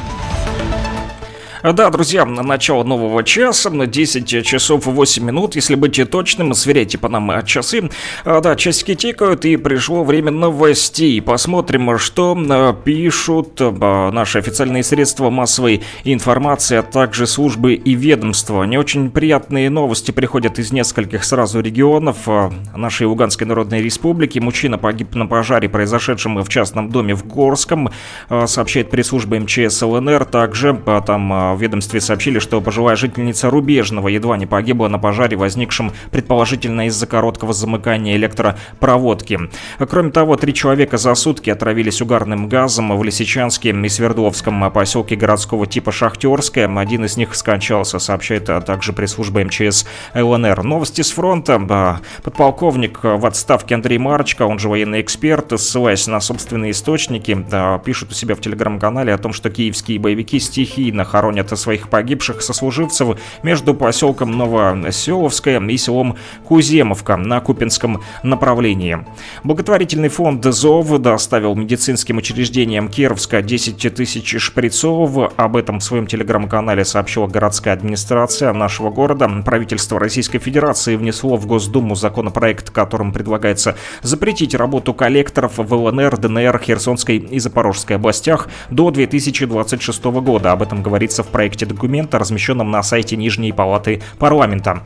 Да, друзья, начало нового часа, 10 часов 8 минут, если быть точным, сверяйте по нам часы. А, Да, часики тикают, и пришло время новостей. Посмотрим, что а, пишут а, наши официальные средства массовой информации, а также службы и ведомства. Не очень приятные новости приходят из нескольких сразу регионов а, нашей Луганской Народной Республики. Мужчина погиб на пожаре, произошедшем в частном доме в Горском, а, сообщает пресс-служба МЧС ЛНР. Также а, там а, в ведомстве сообщили, что пожилая жительница Рубежного едва не погибла на пожаре, возникшем предположительно из-за короткого замыкания электропроводки. Кроме того, три человека за сутки отравились угарным газом в Лисичанске и Свердловском поселке городского типа Шахтерское. Один из них скончался, сообщает а также пресс-служба МЧС ЛНР. Новости с фронта. Подполковник в отставке Андрей Марчко, он же военный эксперт, ссылаясь на собственные источники, пишет у себя в телеграм-канале о том, что киевские боевики стихийно хоронят своих погибших сослуживцев между поселком Новоселовское и селом Куземовка на Купинском направлении. Благотворительный фонд ЗОВ доставил медицинским учреждениям Кировска 10 тысяч шприцов. Об этом в своем телеграм-канале сообщила городская администрация нашего города. Правительство Российской Федерации внесло в Госдуму законопроект, которым предлагается запретить работу коллекторов в ЛНР, ДНР, Херсонской и Запорожской областях до 2026 года. Об этом говорится в проекте документа, размещенном на сайте Нижней Палаты парламента.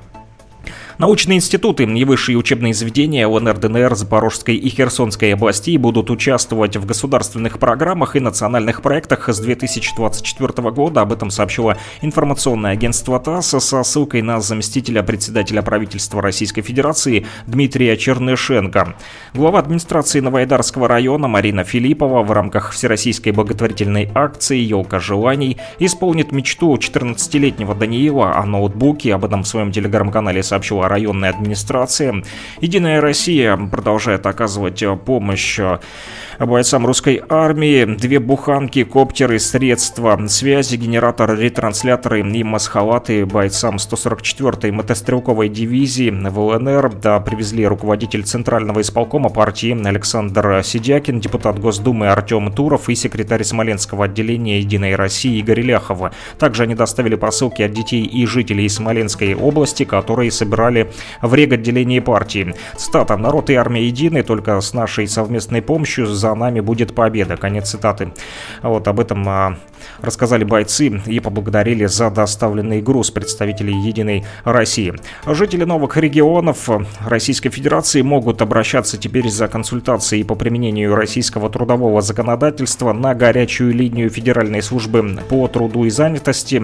Научные институты и высшие учебные заведения ЛНР, ДНР, Запорожской и Херсонской областей будут участвовать в государственных программах и национальных проектах с 2024 года. Об этом сообщило информационное агентство ТАСС со ссылкой на заместителя председателя правительства Российской Федерации Дмитрия Чернышенко. Глава администрации Новоайдарского района Марина Филиппова в рамках Всероссийской благотворительной акции «Елка желаний» исполнит мечту 14-летнего Даниила о ноутбуке. Об этом в своем телеграм-канале сообщила районная администрация. Единая Россия продолжает оказывать э, помощь э, бойцам русской армии. Две буханки, коптеры, средства связи, генератор, ретрансляторы и масхалаты бойцам 144-й мотострелковой дивизии в ЛНР да, привезли руководитель Центрального исполкома партии Александр Сидякин, депутат Госдумы Артем Туров и секретарь Смоленского отделения Единой России Игорь Ляхова. Также они доставили посылки от детей и жителей Смоленской области, которые собирали в реготделении партии. Цитата. «Народ и армия едины, только с нашей совместной помощью за нами будет победа». Конец цитаты. Вот об этом а, рассказали бойцы и поблагодарили за доставленный груз представителей Единой России. Жители новых регионов Российской Федерации могут обращаться теперь за консультацией по применению российского трудового законодательства на горячую линию Федеральной службы по труду и занятости,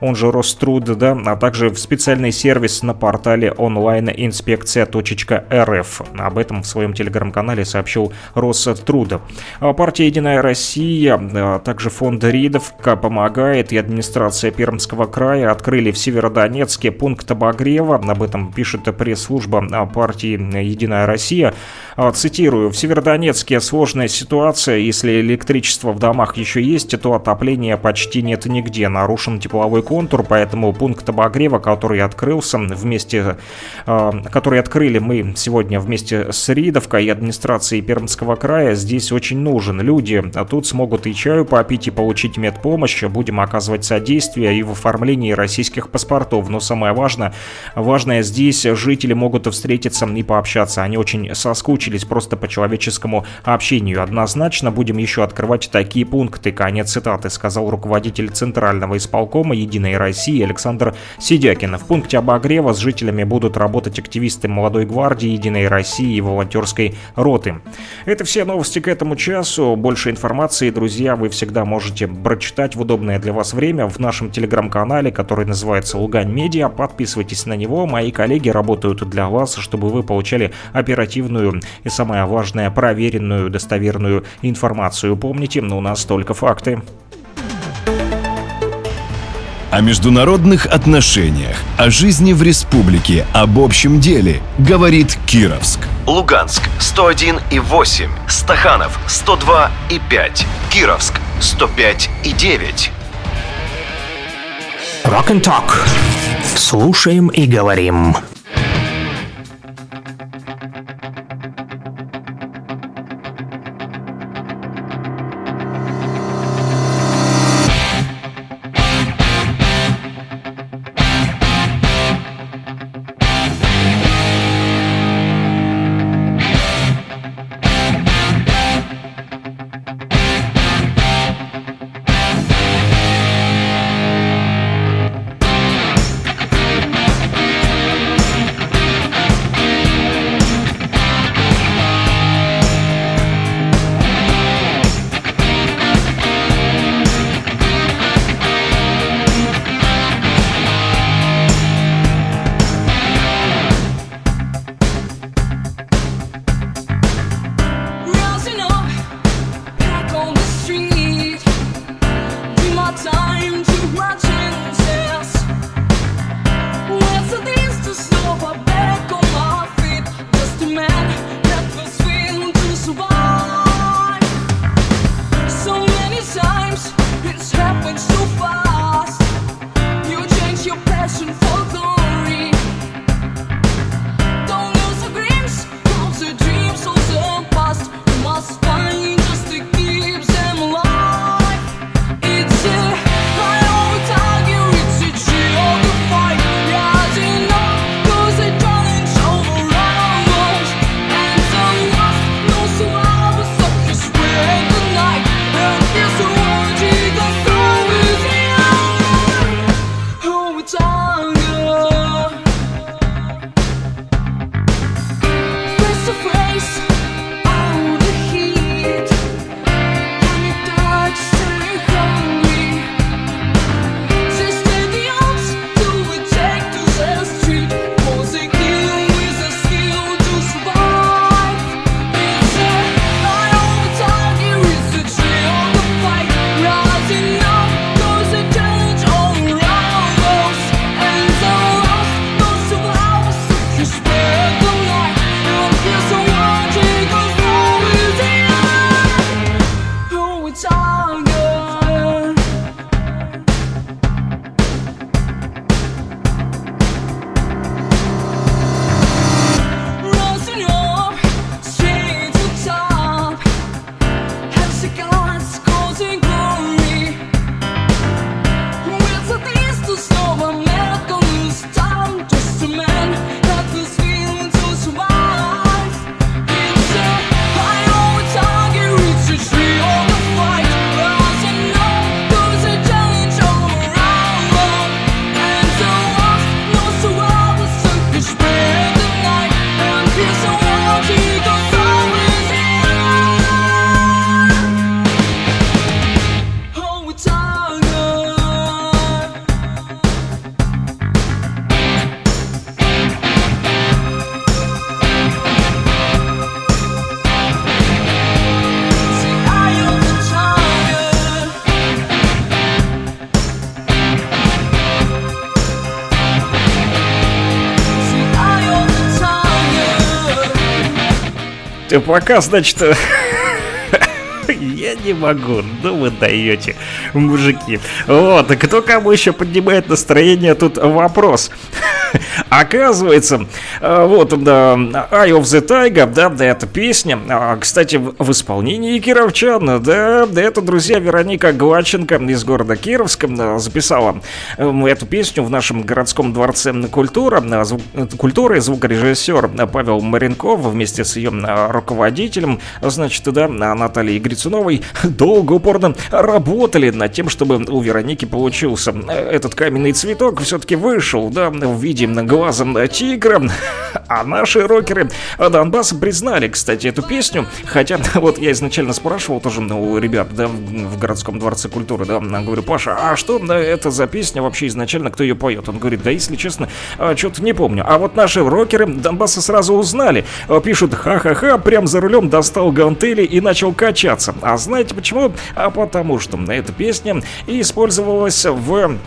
он же Роструд, да, а также в специальный сервис на портале онлайн-инспекция.рф. Об этом в своем телеграм-канале сообщил Роструд. А Партия «Единая Россия», а также фонд Ридовка помогает и администрация Пермского края открыли в Северодонецке пункт обогрева. Об этом пишет пресс-служба партии «Единая Россия». А, Цитирую, в Северодонецке сложная ситуация. Если электричество в домах еще есть, то отопления почти нет нигде. Нарушен тепловой контур, поэтому пункт обогрева, который открылся вместе, э, который открыли мы сегодня вместе с Ридовкой и администрацией Пермского края, здесь очень нужен. Люди а тут смогут и чаю попить, и получить медпомощь. Будем оказывать содействие и в оформлении российских паспортов. Но самое важное, важное здесь, жители могут встретиться и пообщаться. Они очень соскучились просто по человеческому общению. Однозначно будем еще открывать такие пункты. Конец цитаты, сказал руководитель Центрального исполкома Единой России Александр Сидякин. В пункте обогрева с жителями будут работать активисты молодой гвардии Единой России и волонтерской роты. Это все новости к этому часу. Больше информации, друзья, вы всегда можете прочитать в удобное для вас время в нашем телеграм-канале, который называется Лугань Медиа. Подписывайтесь на него. Мои коллеги работают для вас, чтобы вы получали оперативную и самое важное, проверенную, достоверную информацию. Помните, у нас только факты. О международных отношениях, о жизни в республике, об общем деле говорит Кировск. Луганск 101 и 8, Стаханов 102 и 5, Кировск 105 и 9. Rock and Talk. Слушаем и говорим. Пока, значит... Я не могу, ну вы даете, мужики. Вот, кто кому еще поднимает настроение, тут вопрос. Оказывается, вот, да, Eye of the Tiger, да, да, эта песня, а, кстати, в исполнении кировчан, да, да, это, друзья, Вероника Гладченко из города Кировска записала э, эту песню в нашем городском дворце культура, звук- э, культуры, звукорежиссер э, Павел Маренков вместе с ее э, руководителем, значит, да, Натальей Грицуновой долго, упорно работали над тем, чтобы у Вероники получился этот каменный цветок, все-таки вышел, да, в виде глазом тигра, а наши рокеры Донбасса признали, кстати, эту песню, хотя вот я изначально спрашивал тоже ну, у ребят, да, в городском дворце культуры, да, говорю, Паша, а что это за песня вообще изначально, кто ее поет? Он говорит, да, если честно, что-то не помню. А вот наши рокеры Донбасса сразу узнали, А, пишут, ха-ха-ха, прям за рулем достал гантели и начал качаться. А знаете почему? А потому что эта песня использовалась в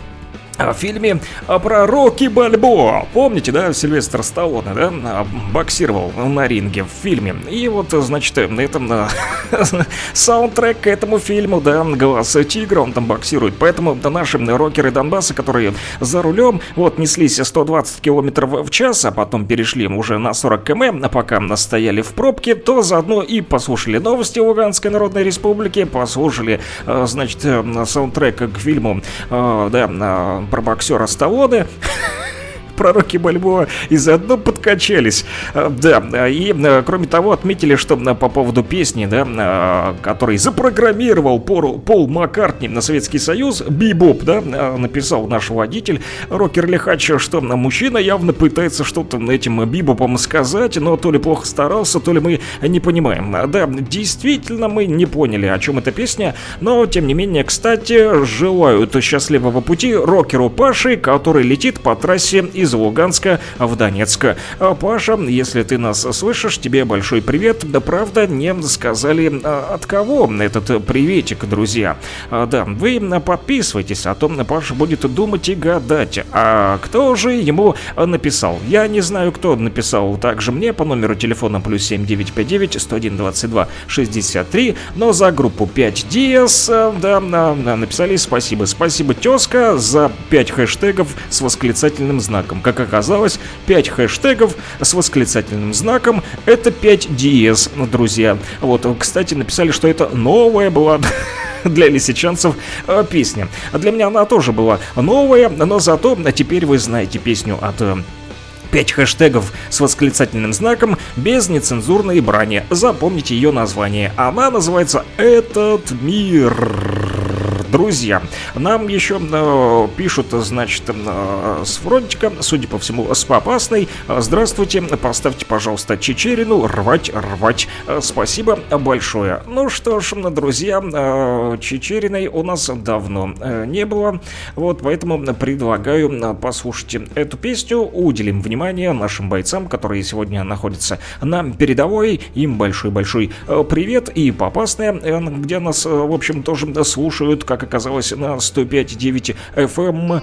в фильме а, про Рокки Бальбоа. Помните, да, Сильвестр Сталлоне, да, а, боксировал на ринге в фильме. И вот, значит, на этом а, саундтрек к этому фильму, да, Глаз Тигра, он там боксирует. Поэтому да, наши рокеры Донбасса, которые за рулем, вот, неслись 120 километров в час, а потом перешли уже на 40 км, а пока стояли в пробке, то заодно и послушали новости Луганской Народной Республики, послушали, а, значит, э, саундтрек к фильму, а, да, а, про боксера Сталлоне. Пророки Бальбоа и заодно подкачались. А, Да, и а, кроме того отметили, что а, по поводу песни, да, который запрограммировал Пол, Маккартни на Советский Союз, Бибоп, да, написал наш водитель, рокер Лихач, что мужчина явно пытается что-то этим Бибопом сказать, но то ли плохо старался, то ли мы не понимаем. А, Да, действительно мы не поняли, о чем эта песня, но тем не менее, кстати, желают счастливого пути рокеру Паши, который летит по трассе из Луганска в Донецк. А, Паша, если ты нас слышишь, тебе большой привет. Да правда, не сказали а, от кого этот приветик, друзья. А, Да, вы подписывайтесь, а то Паша будет думать и гадать. А кто же ему написал? Я не знаю, кто написал также мне по номеру телефона плюс 7959 101 22 63, но за группу 5 Диас, а, да, на- на- написали спасибо. Спасибо, тезка, за 5 хэштегов с восклицательным знаком. Как оказалось, 5 хэштегов с восклицательным знаком — это 5 диез, друзья. Вот, кстати, написали, что это новая была для лисичанцев э, песня. Для меня она тоже была новая, но зато теперь вы знаете песню от э, 5 хэштегов с восклицательным знаком без нецензурной брани. Запомните ее название. Она называется «Этот мир». Друзья, нам еще э, пишут, значит, э, с фронтика, судя по всему, с Попасной. Здравствуйте, поставьте, пожалуйста, Чечерину рвать, рвать. Э, Спасибо большое. Ну что ж, друзья, э, Чечериной у нас давно э, не было, вот поэтому предлагаю э, послушать эту песню, уделим внимание нашим бойцам, которые сегодня находятся на передовой. Им большой-большой привет и Попасная, где нас, в общем, тоже слушают, как оказалось, на 105.9 FM.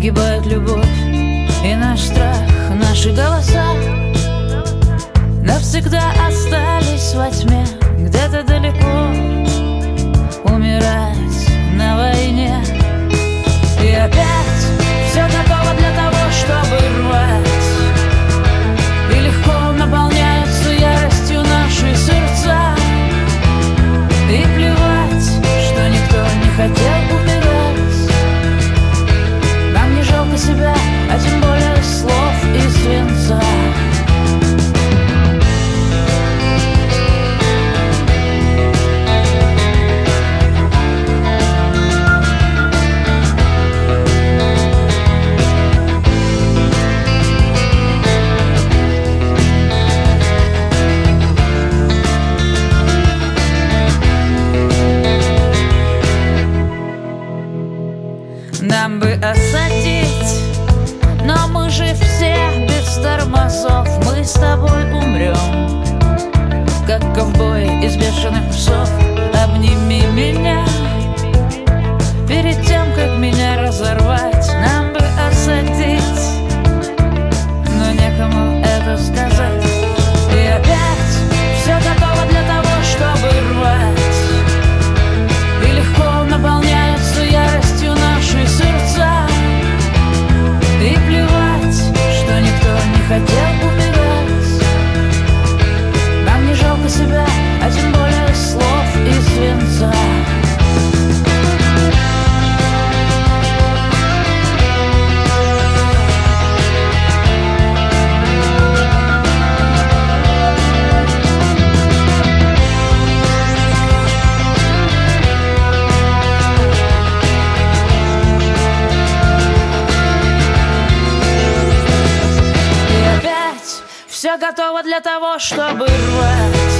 Погибает любовь и наш страх Наши голоса Навсегда остались во тьме. Где-то далеко Умирать на войне. И опять все готово для того, чтобы себя, того, чтобы рвать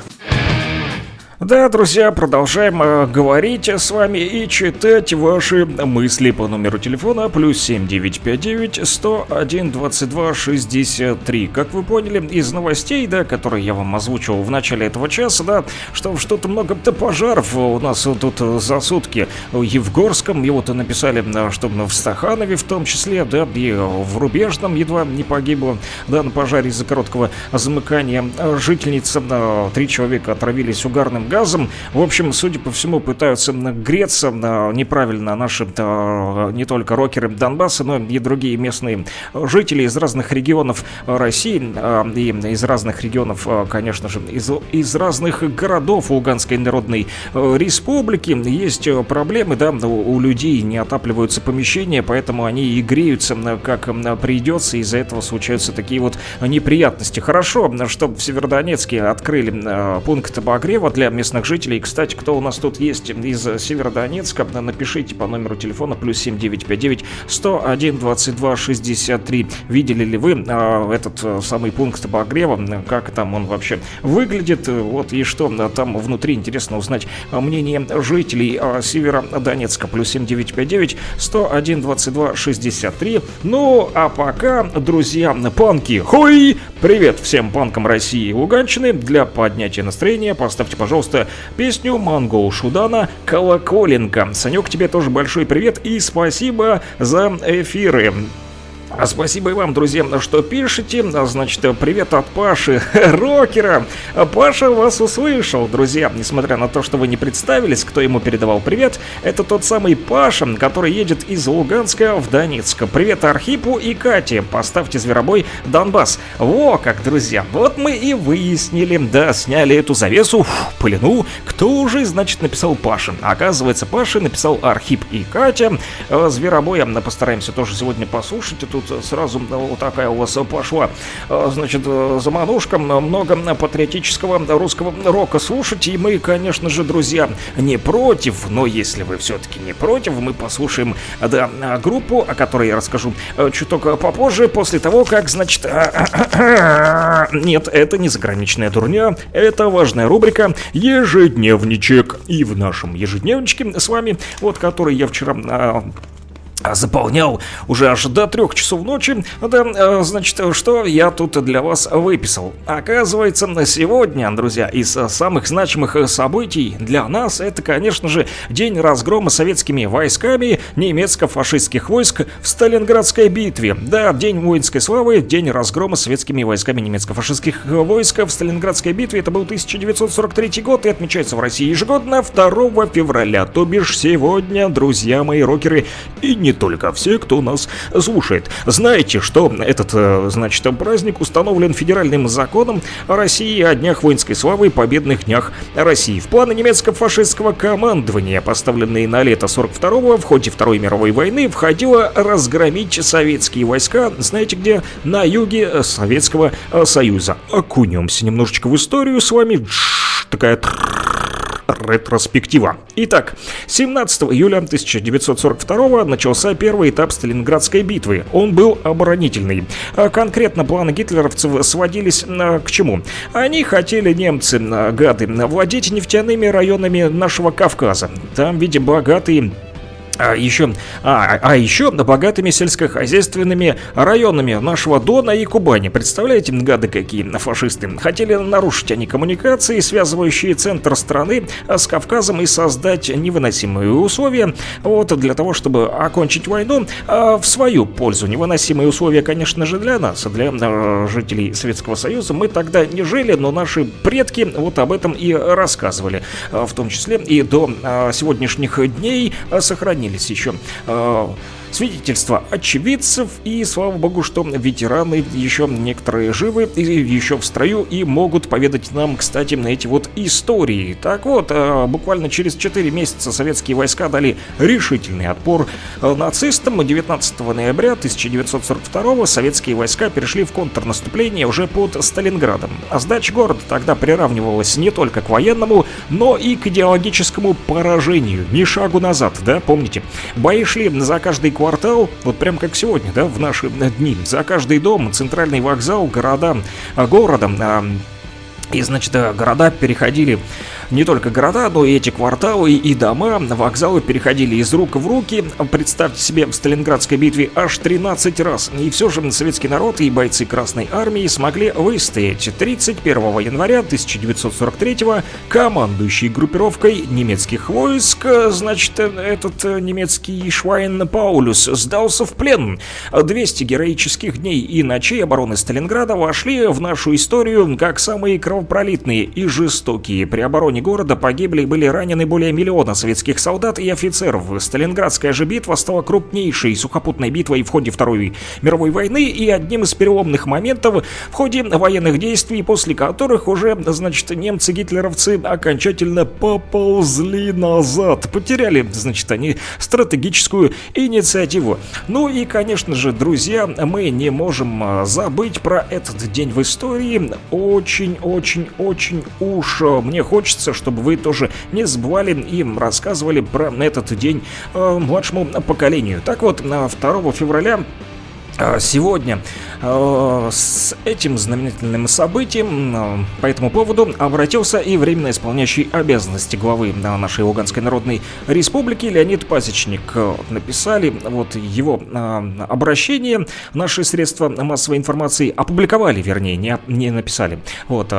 Да, друзья, продолжаем э, говорить с вами и читать ваши мысли по номеру телефона плюс 7959 101 22 63. Как вы поняли из новостей, да, которые я вам озвучивал в начале этого часа, да, что что-то много-то пожаров у нас тут за сутки в Евгорском, и вот написали, что в Стаханове в том числе, да, и в Рубежном едва не погибло, да, на пожаре из-за короткого замыкания. Жительница, три человека отравились угарным газом. В общем, судя по всему, пытаются греться э, неправильно наши э, не только рокеры Донбасса, но и другие местные жители из разных регионов России э, и из разных регионов, конечно же, из, из разных городов Луганской Народной Республики. Есть проблемы, да, у, людей не отапливаются помещения, поэтому они и греются как придется, из-за этого случаются такие вот неприятности. Хорошо, что в Северодонецке открыли пункт обогрева для местных жителей. Кстати, кто у нас тут есть из Северодонецка, напишите по номеру телефона плюс 7959 101 22 63. Видели ли вы а, этот а, самый пункт обогрева, как там он вообще выглядит, вот и что там внутри, интересно узнать мнение жителей а, Северодонецка. Плюс 7959 101 22 63. Ну, а пока, друзья, панки, хой! Привет всем панкам России и Луганщины. Для поднятия настроения поставьте, пожалуйста, песню Монгол Шудана «Колоколенко». Санек, тебе тоже большой привет и спасибо за эфиры. А Спасибо и вам, друзья, что пишете. А, Значит, привет от Паши, рокера. Паша вас услышал, друзья. Несмотря на то, что вы не представились, кто ему передавал привет, это тот самый Паша, который едет из Луганска в Донецк. Привет Архипу и Кате. Поставьте зверобой Донбасс. Во как, друзья. Вот мы и выяснили, да, сняли эту завесу, фу, пылену. Кто уже, значит, написал Паша? Оказывается, Паша написал Архип и Катя. Э, Зверобоя постараемся тоже сегодня послушать. Тут сразу вот такая у вас пошла, э, значит, э, заманушка. Много патриотического русского рока слушать. И мы, конечно же, друзья, не против. Но если вы все-таки не против, мы послушаем, да, группу, о которой я расскажу э, чуток попозже, после того, как, значит... Нет, это не заграничная дурня. Это важная рубрика «Ежедневничек». И в нашем ежедневничке с вами, вот который я вчера а, заполнял уже аж до трех часов ночи. Да, э, значит, что я тут для вас выписал? Оказывается, на сегодня, друзья, из самых значимых событий для нас это, конечно же, день разгрома советскими войсками немецко-фашистских войск в Сталинградской битве. Да, день воинской славы, день разгрома советскими войсками немецко-фашистских войск в Сталинградской битве. Это был 1943 год и отмечается в России ежегодно 2 февраля. То бишь сегодня, друзья мои рокеры, и не только все, кто нас слушает. Знаете, что этот, э, значит, праздник установлен федеральным законом России о днях воинской славы и победных днях России. В планы немецко-фашистского командования, поставленные на лето 42-го в ходе Второй мировой войны, входило разгромить советские войска, знаете где? На юге Советского э, Союза. Окунемся немножечко в историю с вами. Такая ретроспектива. Итак, 17 июля 1942 начался первый этап Сталинградской битвы. Он был оборонительный. А Конкретно планы гитлеровцев сводились а, к чему? Они хотели, немцы, а, гады, владеть нефтяными районами нашего Кавказа. Там, видимо, богатые А еще, а, а еще богатыми сельскохозяйственными районами нашего Дона и Кубани. Представляете, гады какие фашисты. Хотели нарушить они коммуникации, связывающие центр страны с Кавказом и создать невыносимые условия, вот, для того, чтобы окончить войну а, в свою пользу. Невыносимые условия, конечно же, для нас, для а, жителей Советского Союза. Мы тогда не жили, но наши предки вот об этом и рассказывали. А, В том числе и до а, сегодняшних дней а, сохранились еще а, свидетельства очевидцев, и слава богу, что ветераны еще некоторые живы, и еще в строю, и могут поведать нам, кстати, на эти вот истории. Так вот, а, буквально через 4 месяца советские войска дали решительный отпор а, нацистам. 19 ноября 1942 советские войска перешли в контрнаступление уже под Сталинградом. А сдача города тогда приравнивалась не только к военному, но и к идеологическому поражению. Ни шагу назад, да, помните? Бои шли за каждый квартал, вот прям как сегодня, да, в наши дни. За каждый дом, центральный вокзал, города, а, городом. И, значит, э, города переходили, не только города, но и эти кварталы и дома, вокзалы переходили из рук в руки. Представьте себе, в Сталинградской битве аж 13 раз. И все же советский народ и бойцы Красной Армии смогли выстоять. 31 января 1943 командующий группировкой немецких войск, э, значит, э, этот немецкий Швайн Паулюс сдался в плен. 200 героических дней и ночей обороны Сталинграда вошли в нашу историю как самые кровопролитные и жестокие. При обороне города погибли и были ранены более миллиона советских солдат и офицеров. Сталинградская же битва стала крупнейшей сухопутной битвой в ходе Второй мировой войны и одним из переломных моментов в ходе военных действий, после которых уже, значит, немцы-гитлеровцы окончательно поползли назад. Потеряли, значит, они стратегическую инициативу. Ну и, конечно же, друзья, мы не можем а, забыть про этот день в истории. Очень-очень-очень уж а, мне хочется, чтобы вы тоже не забывали и рассказывали про этот день а, младшему поколению. Так вот, на 2 февраля Сегодня э, с этим знаменательным событием э, по этому поводу обратился и временно исполняющий обязанности главы нашей Луганской Народной Республики Леонид Пасечник. Написали вот его обращение. Наши средства массовой информации опубликовали, вернее, не, не написали. Вот,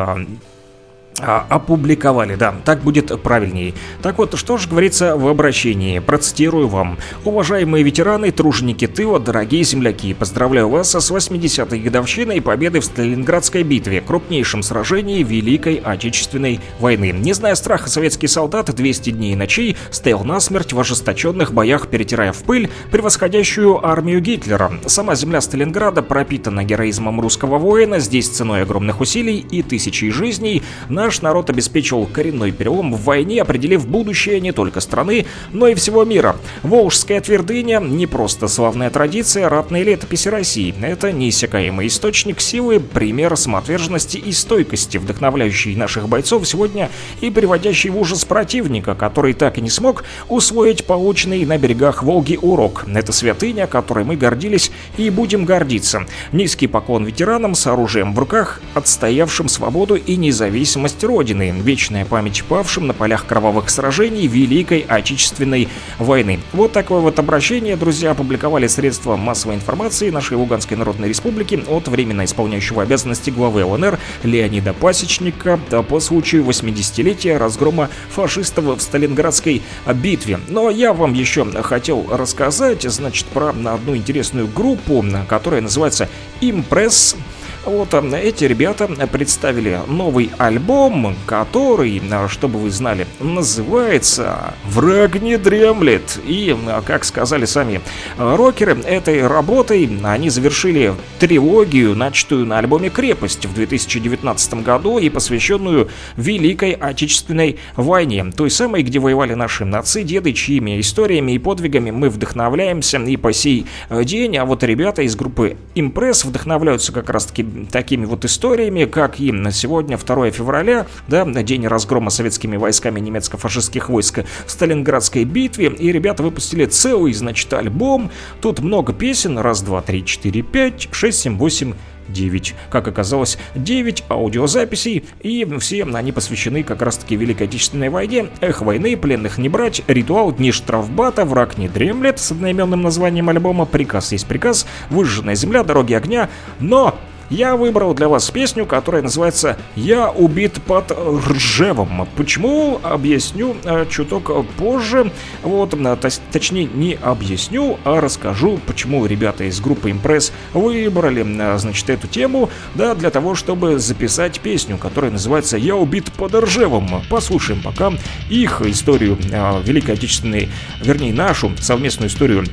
а, опубликовали, да, так будет правильнее. Так вот, что же говорится в обращении, процитирую вам. Уважаемые ветераны, труженики тыла, дорогие земляки, поздравляю вас с 80-й годовщиной победы в Сталинградской битве, крупнейшем сражении Великой Отечественной войны. Не зная страха, советский солдат 200 дней и ночей стоял насмерть в ожесточенных боях, перетирая в пыль превосходящую армию Гитлера. Сама земля Сталинграда пропитана героизмом русского воина, здесь ценой огромных усилий и тысячей жизней наш народ обеспечил коренной перелом в войне, определив будущее не только страны, но и всего мира. Волжская твердыня не просто славная традиция ратной летописи России. Это неиссякаемый источник силы, пример самоотверженности и стойкости, вдохновляющий наших бойцов сегодня и приводящий в ужас противника, который так и не смог усвоить полученный на берегах Волги урок. Это святыня, которой мы гордились и будем гордиться. Низкий поклон ветеранам с оружием в руках, отстоявшим свободу и независимость Родины. Вечная память павшим на полях кровавых сражений Великой Отечественной войны. Вот такое вот обращение, друзья, опубликовали средства массовой информации нашей Луганской Народной Республики от временно исполняющего обязанности главы ЛНР Леонида Пасечника по случаю 80-летия разгрома фашистов в Сталинградской битве. Но я вам еще хотел рассказать, значит, про одну интересную группу, которая называется Импресс. Вот а, эти ребята представили новый альбом, который, а, чтобы вы знали, называется «Враг не дремлет». И, а, как сказали сами рокеры, этой работой они завершили трилогию, начатую на альбоме «Крепость» в 2019 году и посвященную Великой Отечественной войне. Той самой, где воевали наши отцы, деды, чьими историями и подвигами мы вдохновляемся и по сей э, день. А вот ребята из группы «Импресс» вдохновляются как раз-таки такими вот историями, как и сегодня, 2 февраля, да, день разгрома советскими войсками немецко-фашистских войск в Сталинградской битве, и ребята выпустили целый, значит, альбом. Тут много песен, раз, два, три, четыре, пять, шесть, семь, восемь, 9. Как оказалось, 9 аудиозаписей, и все они посвящены как раз-таки Великой Отечественной войне, Эх войны, пленных не брать, ритуал, дни штрафбата, враг не дремлет с одноименным названием альбома, приказ есть приказ, выжженная земля, дороги огня, но я выбрал для вас песню, которая называется «Я убит под Ржевом». Почему? Объясню э, чуток позже. Вот, то- точнее, не объясню, а расскажу, почему ребята из группы Impress выбрали, э, значит, эту тему, да, для того, чтобы записать песню, которая называется «Я убит под Ржевом». Послушаем пока их историю э, Великой Отечественной, вернее, нашу совместную историю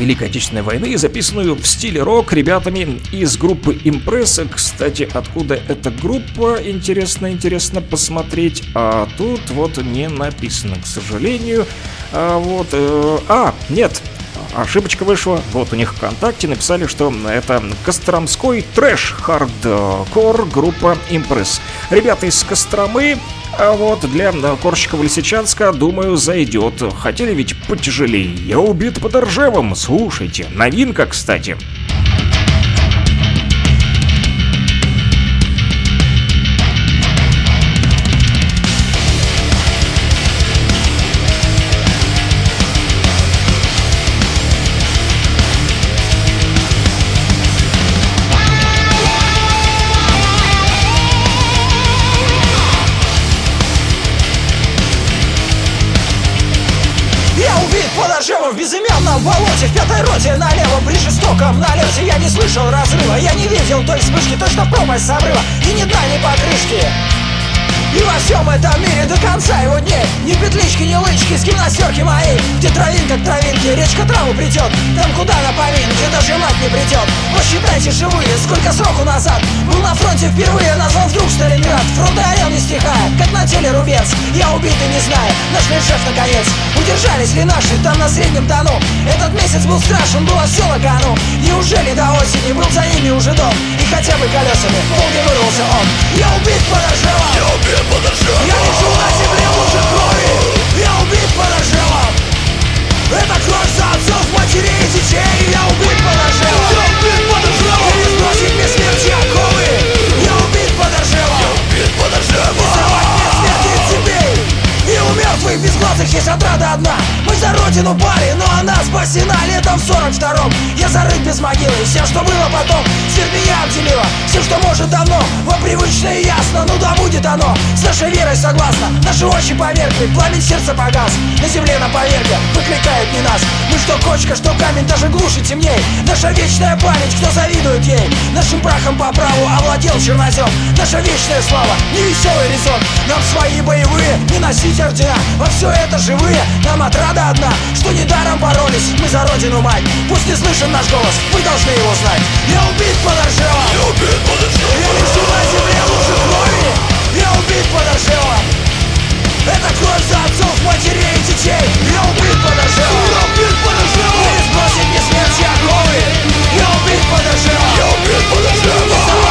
Великой Отечественной войны, записанную в стиле рок ребятами из группы Импресса. Кстати, откуда эта группа, интересно, интересно посмотреть. А тут вот не написано, к сожалению. А, вот, э, а, нет, Ошибочка вышла. Вот у них ВКонтакте написали, что это Костромской трэш хардкор группа Импресс. Ребята из Костромы, а вот для Корщикова Лисичанска, думаю, зайдет. Хотели ведь потяжелее. Я убит под Ржевом. Слушайте, новинка, кстати. Слышал разрыва, я не видел той вспышки Точно пропасть с обрыва и ни дна, ни покрышки и во всем этом мире до конца его дней. Ни петлички, ни лычки с гимнастерки моей. Где травинка к травинке, речка траву придет. Там куда на поминки, даже мать не придет. Посчитайте живые, сколько сроку назад. Был на фронте впервые, назвал вдруг Сталинград. Фронт горел не стихая, как на теле рубец. Я убит и не знаю, наш шеф наконец. Удержались ли наши там на среднем тону Этот месяц был страшен, было все на кону. Неужели до осени был за ними уже дом? И хотя бы колесами в Волге вырвался он. Я убит под Оржевом Я убит у мертвых безглазых есть отрада одна за родину пали, но она спасена Летом в сорок втором. Я зарыт без могилы Все, что было потом, смерть меня обделила. Все, что может давно, вам привычно и ясно. Ну да будет оно, с нашей верой согласно Наши очи померкли, пламень сердца погас. На земле на поверке выкликает не нас. Мы что кочка, что камень, даже глуше темней. Наша вечная память, кто завидует ей. Нашим прахом по праву овладел чернозем. Наша вечная слава, невеселый резон. Нам свои боевые не носить ордена. Во все это живые, нам отрада одна Что недаром боролись, мы за родину мать. Пусть не слышен наш голос, вы должны его знать. Я убит под Оржевом Я убит под Оржевом Я лежу на земле в луже крови. Я убит под Оржевом это кровь за отцов, матерей и детей. Я убит под Оржевом Я убит под Оржевом И сбросить мне смерти оковы Я убит под Оржевом Я убит под Оржевом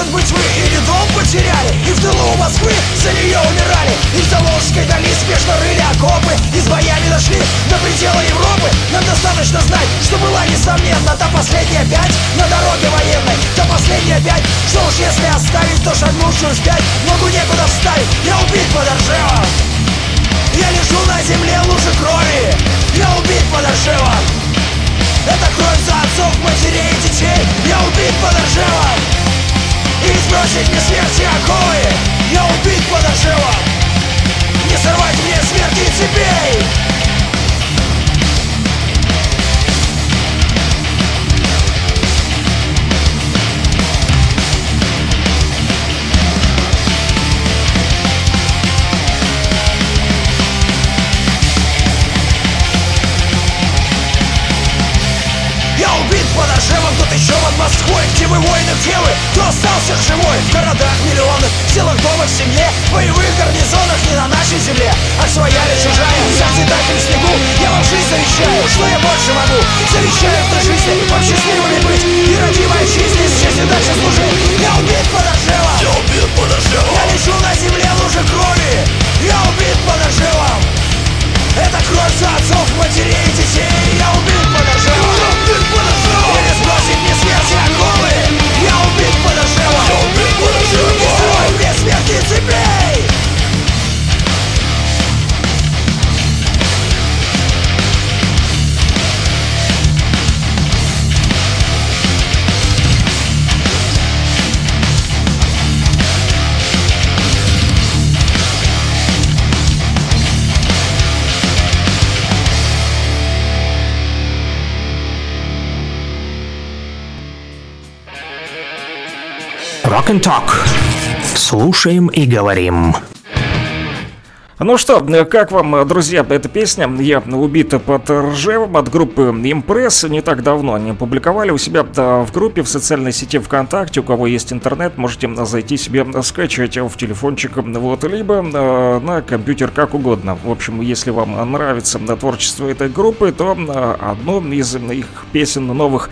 может быть вы или дом потеряли И в тылу Москвы за нее умирали. И в Заволжской дали спешно рыли окопы И с боями дошли до предела Европы. Нам достаточно знать, что была несомненно Та последняя пять на дороге военной. Та последняя пять, что уж если оставить То шагнувшую вспять ногу некуда вставить Я убит под Оржевом. Я лежу на земле луже крови Я убит под Оржевом. Это кровь за отцов, матерей и детей Я убит под Оржевом И сбросить мне смерти оковы Я убит под Оржевом Не сорвать мне смерти цепей Чернышевом, тут еще над Москвой Где вы воины, где вы? Кто остался живой? В городах миллионах, в селах, домах, в семье. В боевых гарнизонах, не на нашей земле А своя ли чужая, вся цветатель в снегу Я вам жизнь завещаю, что я больше могу. Завещаю в той жизни, вам счастливыми быть. И родимая жизнь исчезнет дальше служить Я убит подожжелом Я убит подожжелом Я лечу на земле лужи крови. Я убит подожжелом Это кровь за отцов, матерей и детей. Я убит подожжелом Rock and Talk. Слушаем и говорим. Ну что, э, как вам, э, друзья, эта песня «Я убита под Ржевом» от группы Импресс. Не так давно они публиковали у себя э, в группе в социальной сети ВКонтакте. У кого есть интернет, можете зайти себе скачивать в телефончик, вот, либо на компьютер, как угодно. В общем, если вам нравится творчество этой группы, то одну из их песен новых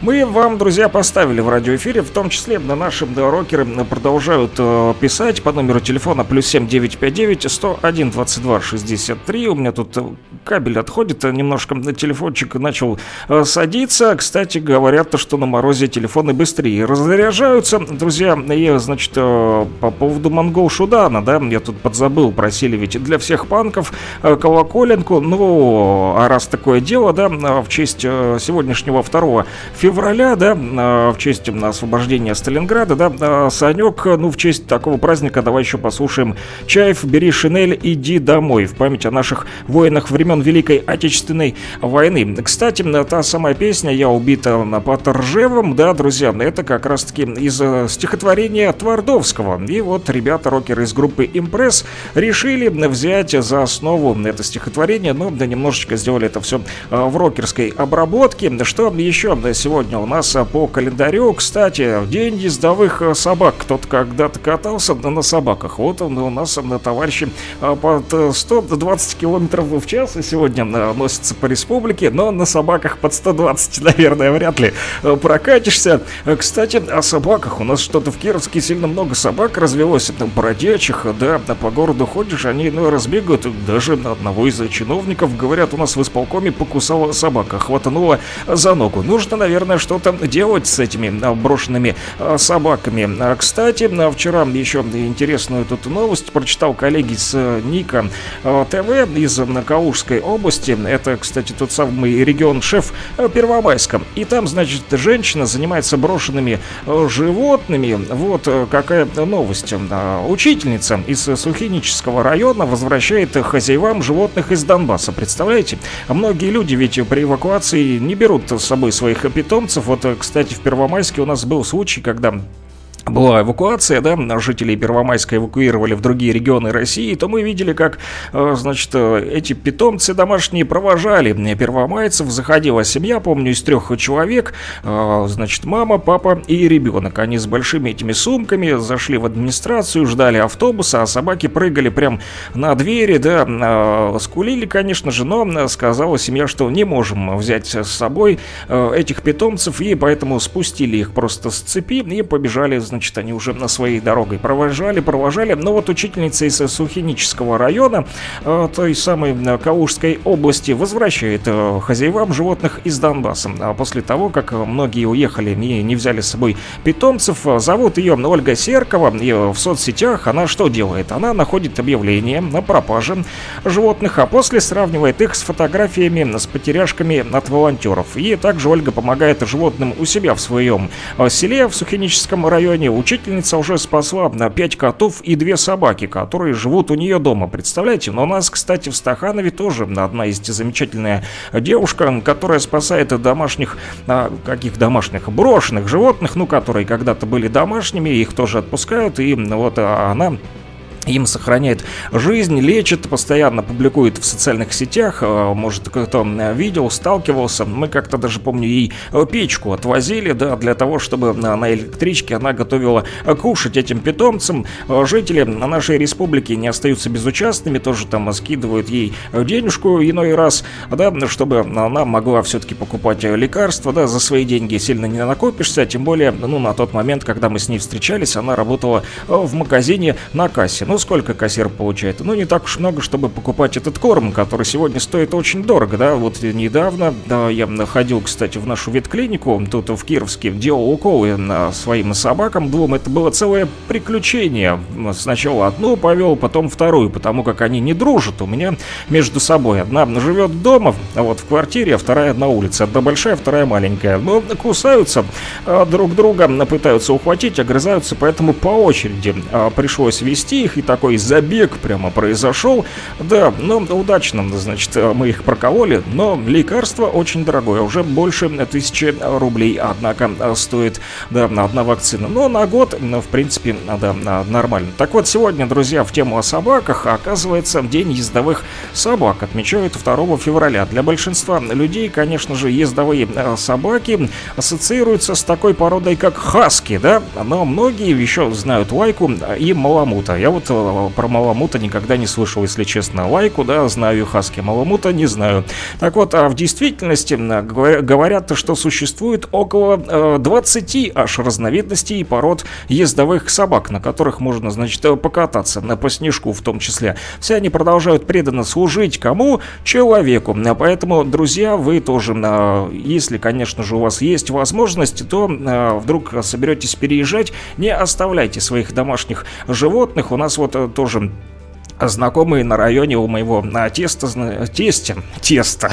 мы вам, друзья, поставили в радиоэфире, в том числе на наши рокеры продолжают э, писать по номеру телефона плюс 7959 101 22 63. У меня тут э, кабель отходит, э, немножко на телефончик начал э, садиться. Кстати, говорят, что на морозе телефоны быстрее разряжаются. Друзья, и, значит, э, по поводу Монгол Шудана, да, я тут подзабыл, просили ведь для всех панков э, колоколенку. Ну, а раз такое дело, да, в честь сегодняшнего 2 февраля февраля, да, а, в честь освобождения Сталинграда, да, а, Санек, ну, в честь такого праздника давай еще послушаем Чаев, бери шинель, иди домой, в память о наших воинах времен Великой Отечественной войны. Кстати, та самая песня «Я убита под Ржевом», да, друзья, это как раз-таки из э, стихотворения Твардовского. И вот ребята, рокеры из группы «Импресс» решили взять за основу это стихотворение, но да, немножечко сделали это все э, в рокерской обработке. Что еще сегодня сегодня у нас а, по календарю, кстати, день ездовых а, собак. Кто-то когда-то катался на собаках. Вот он у нас на товарищи а, под 120 километров в час сегодня носится по республике, но на собаках под 120, наверное, вряд ли прокатишься. Кстати, о собаках. У нас что-то в Кировске сильно много собак развелось, бродячих, да, по городу ходишь, они ну, разбегают. Даже одного из чиновников, говорят, у нас в исполкоме покусала собака, хватанула за ногу. Нужно, наверное, наверное, что-то делать с этими а, брошенными а, собаками. А, кстати, вчера еще интересную тут новость прочитал коллеги с Ника ТВ из Калужской области. Это, кстати, тот самый регион шеф Первомайска. И там, значит, женщина занимается брошенными животными. Вот какая новость. Учительница из Сухинического района возвращает хозяевам животных из Донбасса. Представляете? Многие люди ведь при эвакуации не берут с собой своих питомцев питомцев. Вот, э, кстати, в Первомайске у нас был случай, когда была эвакуация, да, жителей Первомайска эвакуировали в другие регионы России, то мы видели, как, э, значит, э, эти питомцы домашние провожали первомайцев, заходила семья, помню, из трех человек, э, значит, мама, папа и ребенок. Они с большими этими сумками зашли в администрацию, ждали автобуса, а собаки прыгали прям на двери, да, скулили, конечно же, но сказала семья, что не можем взять с собой этих питомцев, и поэтому спустили их просто с цепи и побежали, значит, значит, они уже на своей дорогой провожали, провожали. Но вот учительница из Сухинического района, э, той самой э, Калужской области, возвращает э, хозяевам животных из Донбасса. А после того, как многие уехали и не взяли с собой питомцев, зовут ее Ольга Серкова, и в соцсетях она что делает? Она находит объявление на пропаже животных, а после сравнивает их с фотографиями с потеряшками от волонтеров. И также Ольга помогает животным у себя в своем селе в Сухиническом районе Казани учительница уже спасла на 5 котов и 2 собаки, которые живут у нее дома. Представляете? Но у нас, кстати, в Стаханове тоже одна есть замечательная девушка, которая спасает домашних, а, каких домашних, брошенных животных, ну, которые когда-то были домашними, их тоже отпускают, и вот она им сохраняет жизнь, лечит, постоянно публикует в социальных сетях, э, может кто-то видел, сталкивался. Мы как-то даже, помню, ей э, печку отвозили, да, для того, чтобы на электричке она готовила кушать этим питомцам. Э, жители нашей республики не остаются безучастными, тоже там скидывают ей денежку иной раз, да, чтобы она могла все-таки покупать лекарства, да, за свои деньги сильно не накопишься, тем более, ну, на тот момент, когда мы с ней встречались, она работала в магазине на кассе. Ну, сколько кассир получает? Ну, не так уж много, чтобы покупать этот корм, который сегодня стоит очень дорого, да. Вот недавно да, я ходил, кстати, в нашу ветклинику, тут в Кировске, делал уколы своим собакам двум. Это было целое приключение. Сначала одну повел, потом вторую, потому как они не дружат у меня между собой. Одна живет дома, вот в квартире, а вторая на улице. Одна большая, вторая маленькая. Но кусаются а друг друга, пытаются ухватить, огрызаются, поэтому по очереди а, пришлось вести их и такой забег прямо произошел. Да, ну, удачно, значит, мы их прокололи, но лекарство очень дорогое, уже больше тысячи рублей, однако стоит, да, одна вакцина. Но на год, в принципе, да, нормально. Так вот, сегодня, друзья, в тему о собаках, оказывается, День ездовых собак отмечают 2 февраля. Для большинства людей, конечно же, ездовые э, собаки ассоциируются с такой породой, как хаски, да, но многие еще знают лайку и маламута. Я вот э, про маламута никогда не слышал, если честно. Лайку, да, знаю хаски, маламута не знаю. Так вот, а в действительности говорят, что существует около 20 э, аж разновидностей и пород ездовых собак, на которых можно, значит, покататься, на по снежку в том числе. Все они продолжают преданно служить кому? Человеку. Поэтому, друзья, вы тоже, э, если, конечно же, у вас есть возможность, то вдруг соберетесь переезжать, не оставляйте своих домашних животных. У нас вот э, тоже знакомые на районе у моего а, теста, тестя, теста,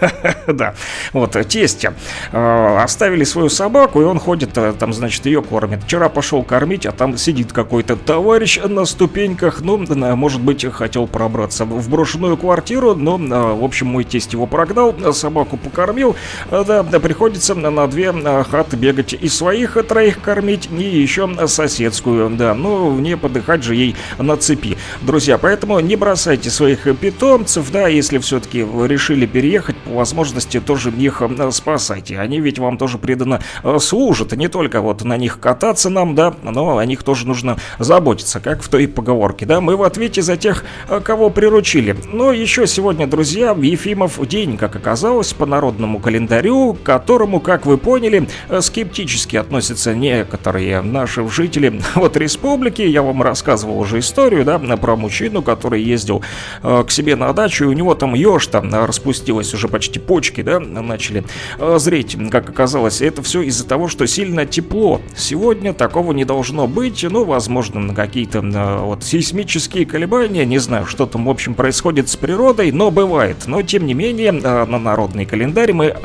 да, вот, тестя, э, оставили свою собаку, и он ходит, э, там, значит, ее кормит. Вчера пошел кормить, а там сидит какой-то товарищ на ступеньках, ну, может быть, хотел пробраться в брошенную квартиру, но, э, в общем, мой тесть его прогнал, собаку покормил, да, да приходится на две хаты бегать и своих троих кормить, и еще соседскую, да, ну, не подыхать же ей на цепи. Друзья, Поэтому не бросайте своих питомцев, да, если все-таки решили переехать, по возможности тоже их э, спасайте. Они ведь вам тоже преданно э, служат, не только вот на них кататься нам, да, но о них тоже нужно заботиться, как в той поговорке, да. Мы в ответе за тех, э, кого приручили. Но еще сегодня, друзья, Ефимов день, как оказалось, по народному календарю, к которому, как вы поняли, скептически относятся некоторые наши жители вот республики. Я вам рассказывал уже историю, да, про мужчину, мужчину, который ездил э, к себе на дачу, и у него там еж там распустилась, уже почти почки, да, начали э, зреть, как оказалось. Это все из-за того, что сильно тепло. Сегодня такого не должно быть, ну, возможно, на какие-то э, вот сейсмические колебания, не знаю, что там, в общем, происходит с природой, но бывает. Но, тем не менее, на народный календарь мы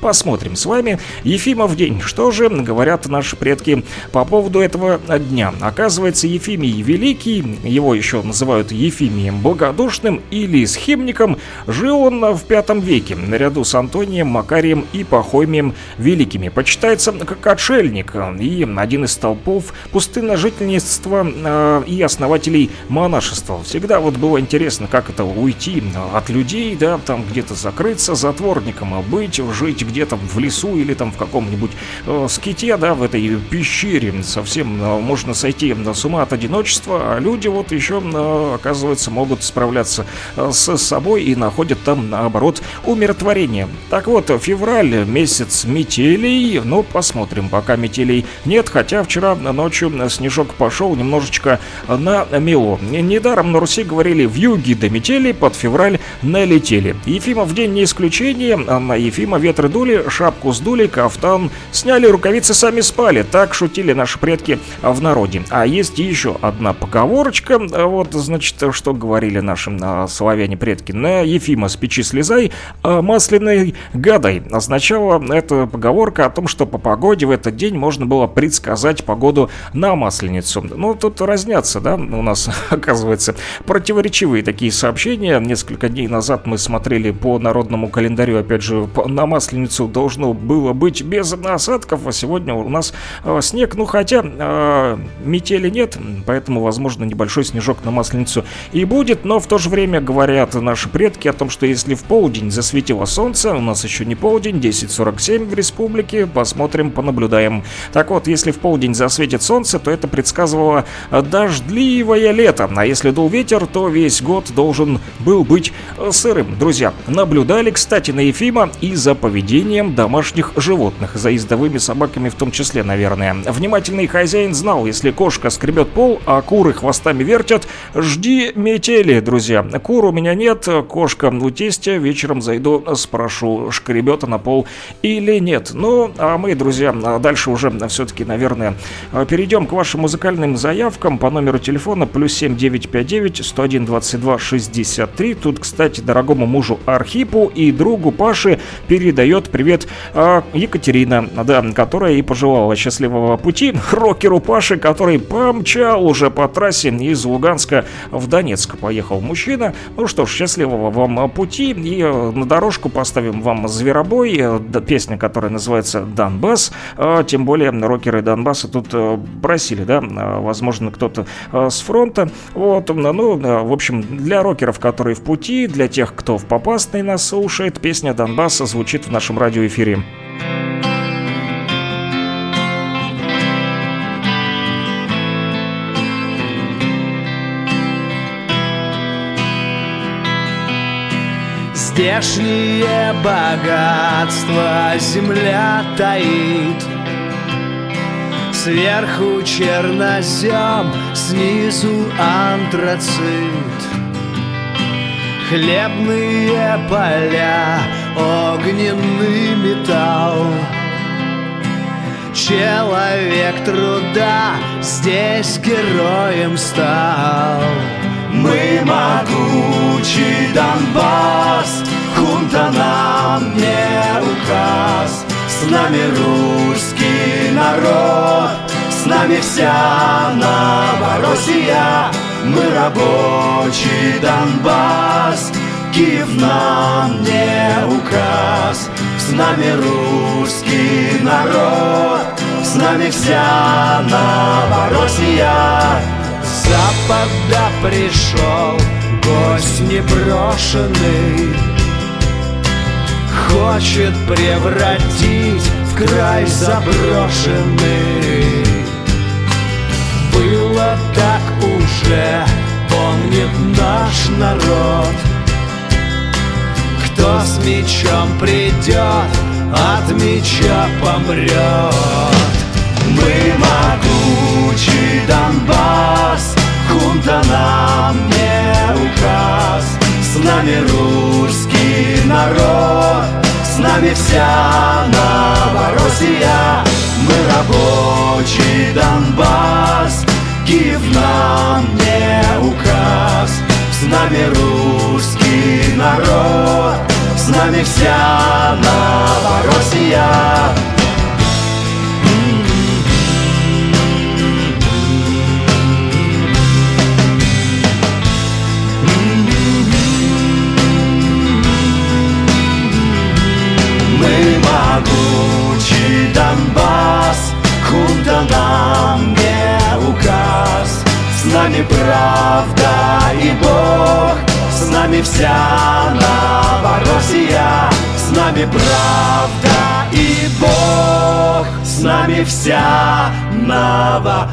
посмотрим с вами. Ефимов день. Что же говорят наши предки по поводу этого дня? Оказывается, Ефимий Великий, его еще называют Ефимием Богодушным или схимником, жил он в V веке, наряду с Антонием, Макарием и Пахомием Великими. Почитается как отшельник и один из столпов пустынножительства э, и основателей монашества. Всегда вот было интересно, как это уйти от людей, да, там где-то закрыться затворником, а быть, жить где-то в лесу или там в каком-нибудь э, ските, да, в этой пещере. Совсем э, можно сойти с ума от одиночества, а люди вот еще э, оказывается, могут справляться э, с собой и находят там, наоборот, умиротворение. Так вот, февраль, месяц метелей, ну, посмотрим, пока метелей нет, хотя вчера ночью снежок пошел немножечко на мело. Недаром на Руси говорили в юге до метели, под февраль налетели. Ефимов день не исключение, на Ефима ветры дули, шапку сдули, кафтан сняли, рукавицы сами спали. Так шутили наши предки в народе. А есть еще одна поговорочка, вот, значит, Значит, что говорили нашим а, славяне предки? На Ефима с печи слезай, а масляной гадай. Означала эта поговорка о том, что по погоде в этот день можно было предсказать погоду на Масленицу. Ну, тут разнятся, да, у нас, оказывается, противоречивые такие сообщения. Несколько дней назад мы смотрели по народному календарю, опять же, на Масленицу должно было быть без осадков, а сегодня у нас э, снег. Ну, хотя э, метели нет, поэтому, возможно, небольшой снежок на Масленицу и будет, но в то же время говорят наши предки о том, что если в полдень засветило солнце, у нас еще не полдень, 10.47 в республике, посмотрим, понаблюдаем. Так вот, если в полдень засветит солнце, то это предсказывало дождливое лето, а если дул ветер, то весь год должен был быть сырым. Друзья, наблюдали, кстати, на Ефима и за поведением домашних животных, за ездовыми собаками в том числе, наверное. Внимательный хозяин знал, если кошка скребет пол, а куры хвостами вертят, жди метели, друзья. Кур у меня нет, кошка у тестя, вечером зайду спрошу, шкребет на пол или нет. Ну, а мы, друзья, дальше уже все-таки, наверное, перейдем к вашим музыкальным заявкам по номеру телефона плюс 7959 101 22 63. Тут, кстати, дорогому мужу Архипу и другу Паше передает привет а, Екатерина, да, которая и пожелала счастливого пути рокеру Паше, который помчал уже по трассе из Луганска в Донецк. Поехал мужчина. Ну что ж, счастливого вам пути. И э, на дорожку поставим вам Зверобой, э, песня, которая называется Донбасс. А, Тем более рокеры Донбасса тут э, просили, да, э, возможно, кто-то э, с фронта. Вот, ну, э, в общем, для рокеров, которые в пути, для тех, кто в Попасной нас слушает, песня Донбасса звучит в нашем радиоэфире. Здешнее богатство земля таит. Сверху чернозем, снизу антрацит. Хлебные поля, огненный металл. Человек труда здесь героем стал Мы могучий Донбасс, хунта нам не указ. С нами русский народ, с нами вся Новороссия. Мы рабочий Донбасс, Киев нам не указ. С нами русский народ, с нами вся Новороссия Запада пришел гость непрошенный. Хочет превратить в край заброшенный. Было так уже, помнит наш народ. Кто с мечом придет, от меча помрет. Мы могучий Донбасс, хунта нам не указ С нами русский народ, с нами вся Новороссия. Мы рабочий Донбасс, Киев нам не указ С нами русский народ, с нами вся Новороссия могучий Донбасс, хунта нам не указ. С нами правда и Бог, с нами вся Новороссия. С нами правда и Бог, с нами вся Новороссия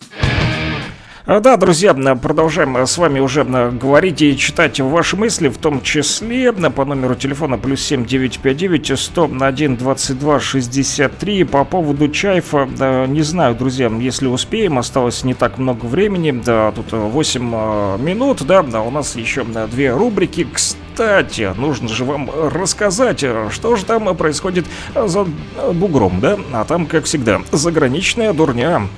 А, Да, друзья, продолжаем э, с вами уже говорить и читать ваши мысли, в том числе по номеру телефона плюс 7959 101 22 63 по поводу чайфа. Не знаю, друзья, если успеем, осталось не так много времени, да, тут э, 8 э, минут, да, у нас еще две рубрики. Кстати, нужно же вам рассказать, э, что же там происходит э, за э, бугром, да, а там, как всегда, заграничная дурня.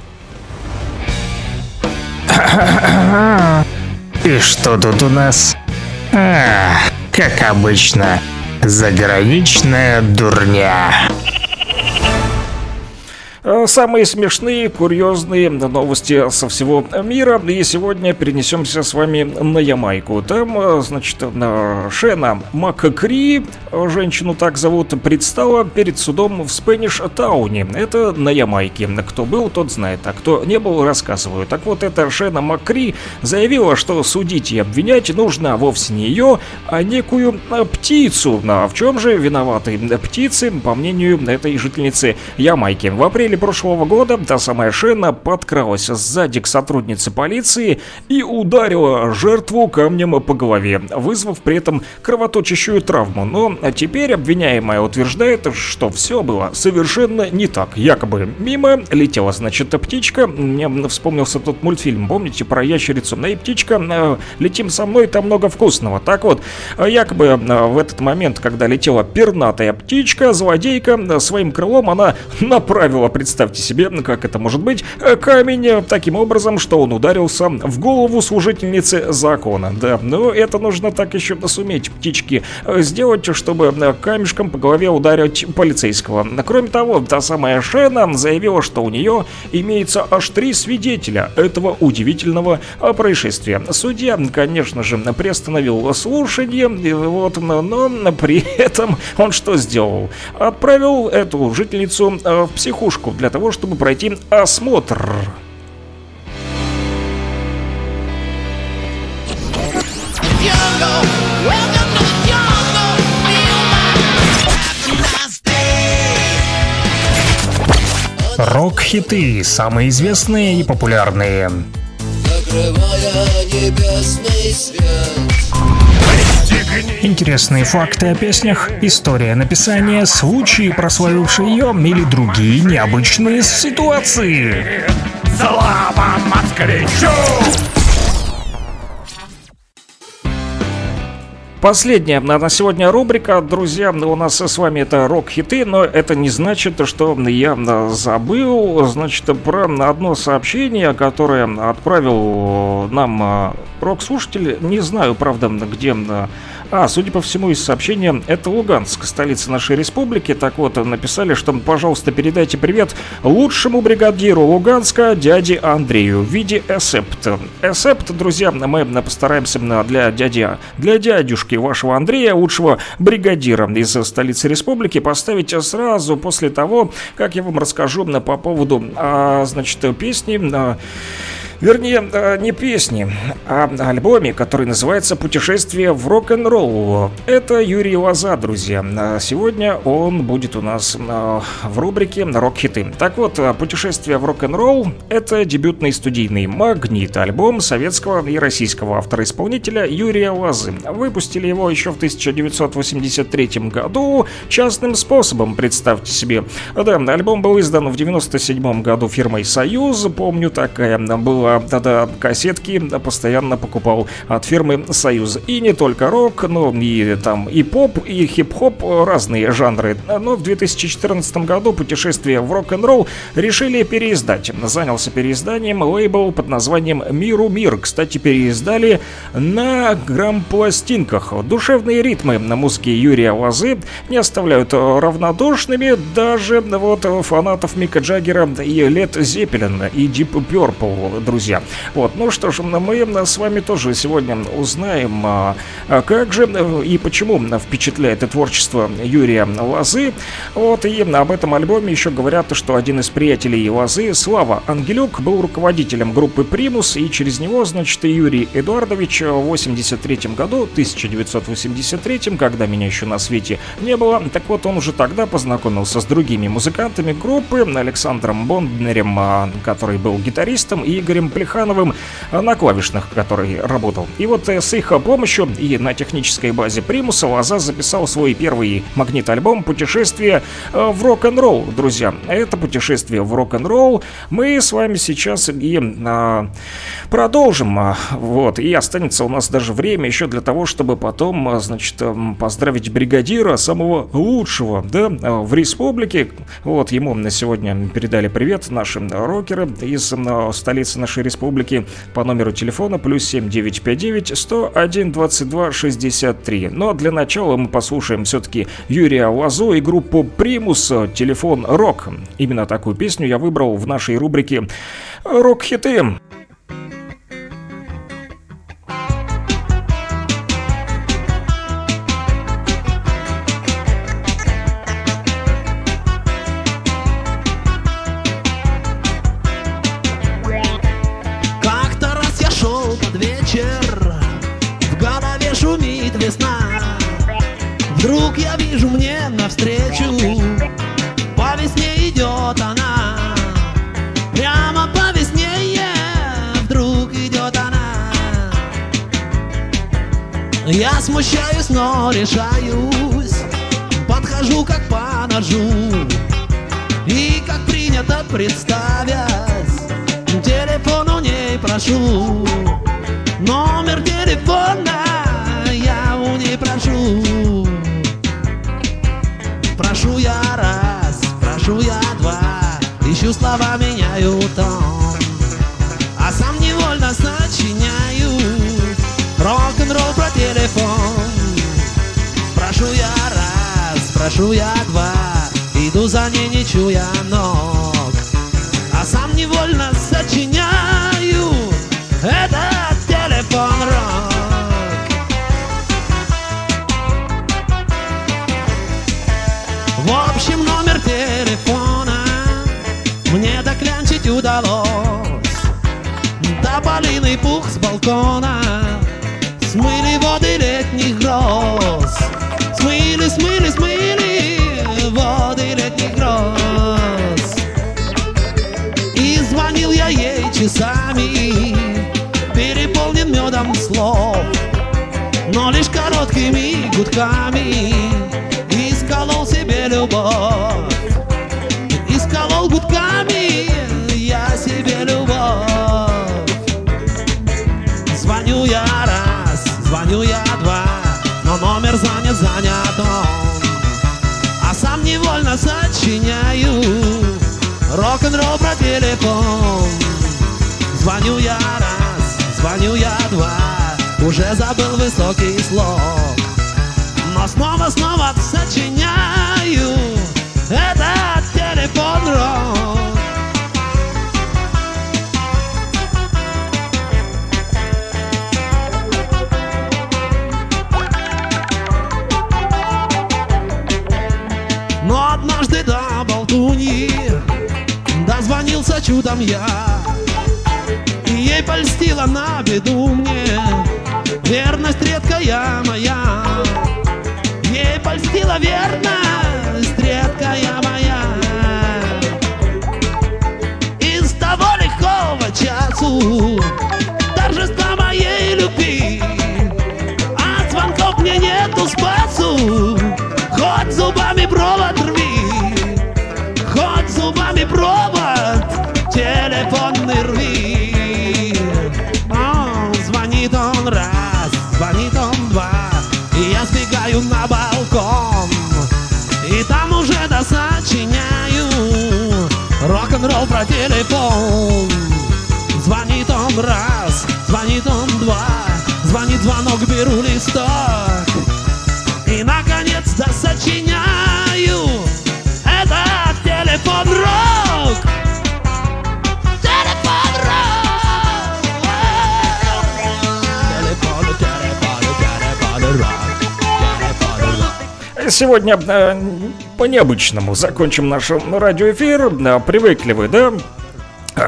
И что тут у нас? А, как обычно, заграничная дурня. Э, Самые смешные, курьезные новости со всего мира. И сегодня перенесемся с вами на Ямайку. Там, э, значит, на Шена Маккри, э, женщину так зовут, предстала перед судом в Спэниш Тауне. Это на Ямайке. Кто был, тот знает, а кто не был, рассказываю. Так вот, эта Шена Маккри заявила, что судить и обвинять нужно вовсе не ее, а некую птицу. А в чем же виноваты птицы, по мнению этой жительницы Ямайки? В апреле прошлого года та самая Шена подкралась сзади к сотруднице полиции и ударила жертву камнем по голове, вызвав при этом кровоточащую травму. Но теперь обвиняемая утверждает, что все было совершенно не так. Якобы мимо летела, значит, птичка. Мне вспомнился тот мультфильм, помните, про ящерицу? И птичка, э, летим со мной, там много вкусного. Так вот, якобы э, в этот момент, когда летела пернатая птичка, злодейка э, своим крылом она направила, представьте себе, ну, как это может быть, э, камень э, таким образом, что он ударился в голову служительницы закона. Да, но это нужно так еще суметь птички э, сделать, чтобы камешком по голове ударить полицейского. Кроме того, та самая Шена заявила, что у нее имеется аж три свидетеля этого удивительного происшествия. Судья, конечно же, приостановил слушание, вот, но, при этом он что сделал? Отправил эту жительницу в психушку для того, чтобы пройти осмотр. Рок-хиты, самые известные и популярные. Интересные факты о песнях, история написания, случаи, прославившие ее или другие необычные ситуации. Слава москвичу! Последняя на сегодня рубрика, друзья, у нас с вами это рок-хиты, но это не значит, что я забыл, значит, про одно сообщение, которое отправил нам а, рок-слушатель, не знаю, правда, где а, судя по всему, из сообщения, это Луганск, столица нашей республики. Так вот, написали, что, пожалуйста, передайте привет лучшему бригадиру Луганска, дяде Андрею, в виде эсепт. Эсепт, друзья, мы постараемся для дяди, для дядюшки вашего Андрея, лучшего бригадира из столицы республики, поставить сразу после того, как я вам расскажу по поводу, а, значит, песни... а, Вернее, э, не песни, а альбоме, который называется «Путешествие в рок-н-ролл». Это Юрий Лоза, друзья. А Сегодня он будет у нас э, в рубрике «Рок-хиты». Так вот, э, «Путешествие в рок-н-ролл» — это дебютный студийный магнит, альбом советского и российского автора-исполнителя Юрия Лозы. Выпустили его еще в 1983 году частным способом, представьте себе. Да, альбом был издан в 97 году фирмой «Союз», помню, такая была тогда кассетки постоянно покупал от фирмы «Союз». И не только рок, но и там и поп, и хип-хоп, разные жанры. Но в 2014 году путешествие в рок-н-ролл решили переиздать. Занялся переизданием лейбл под названием «Миру мир». Кстати, переиздали на грамм-пластинках. Душевные ритмы на музыке Юрия Лозы не оставляют равнодушными даже вот фанатов Мика Джаггера и Лед Зеппелин и Deep Purple, друзья. Вот, ну что ж, мы с вами тоже сегодня узнаем, а, а как же и почему впечатляет творчество Юрия Лозы. Вот, и об этом альбоме еще говорят, что один из приятелей Лозы, Слава Ангелюк, был руководителем группы «Примус», и через него, значит, и Юрий Эдуардович в 83 году, 1983, когда меня еще на свете не было, так вот, он уже тогда познакомился с другими музыкантами группы, Александром Бонднерем, а, который был гитаристом, и Игорем Анатолием Плехановым на клавишных, который работал. И вот э, с их помощью и на технической базе Примуса Лоза записал свой первый магнит-альбом «Путешествие э, в рок-н-ролл», друзья. Это путешествие в рок-н-ролл мы с вами сейчас и а, продолжим. Вот, и останется у нас даже время еще для того, чтобы потом, значит, поздравить бригадира самого лучшего, да, в республике. Вот, ему на сегодня передали привет наши рокеры из столицы нашей республики по номеру телефона плюс 7959 101 22 63. Но для начала мы послушаем все-таки Юрия Лазо и группу Примус «Телефон Рок». Именно такую песню я выбрал в нашей рубрике «Рок-хиты». Решаюсь, подхожу как по ножу. И как принято представясь, телефон у ней прошу. Номер телефона я у ней прошу. Прошу я раз, прошу я два, ищу слова, меняю тон. А сам невольно сочиняю рок-н-ролл про телефон. Прошу я два, иду за ней, не чуя ног. А сам невольно сочиняю этот телефон рок. В общем, номер телефона мне доклянчить удалось. Тополиный пух с балкона Смыли воды летних гроз летних гроз И звонил я ей часами Переполнен медом слов Но лишь короткими гудками. Исколол себе любовь Исколол гудками я себе любовь. Звоню я раз, звоню я два Но номер занят, занят А невольно сочиняю. Рок-н-ролл про телефон. Звоню я раз, звоню я два. Уже забыл высокий слог. Но снова-снова сочиняю чудом я. И ей польстила на беду мне. Верность редкая моя. Ей польстила верность редкая моя. Из того легкого часу Торжества моей любви. От звонков мне нету спасу. Хоть зубами провод рви. Хоть зубами провод досочиняю Рок-н-ролл про телефон. Звонит он раз, звонит он два Звонит звонок, беру листок. И наконец-то сочиняю. Это телефон рок. Телефон рок. Сегодня э, по необычному закончим наш радиоэфир. Да, Привыкли вы, да?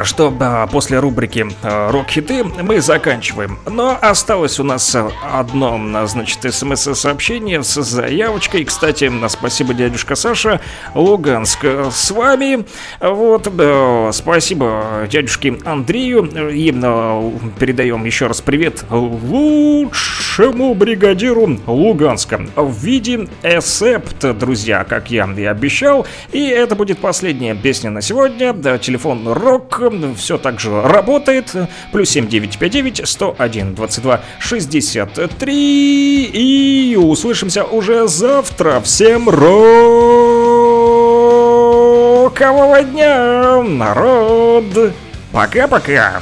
что после рубрики э, «Рок-хиты» мы заканчиваем. Но осталось у нас э, одно, э, значит, смс-сообщение с заявочкой. Кстати, спасибо, дядюшка Саша, Луганск с вами. Вот, спасибо дядюшке Андрею. И передаем еще раз привет лучшему бригадиру Луганска в виде эсепт, друзья, как я и обещал. И это будет последняя песня на сегодня. Телефон «Рок» все так же работает. Плюс 7959 101 22 63. И услышимся уже завтра. Всем рокового дня, народ! Пока-пока!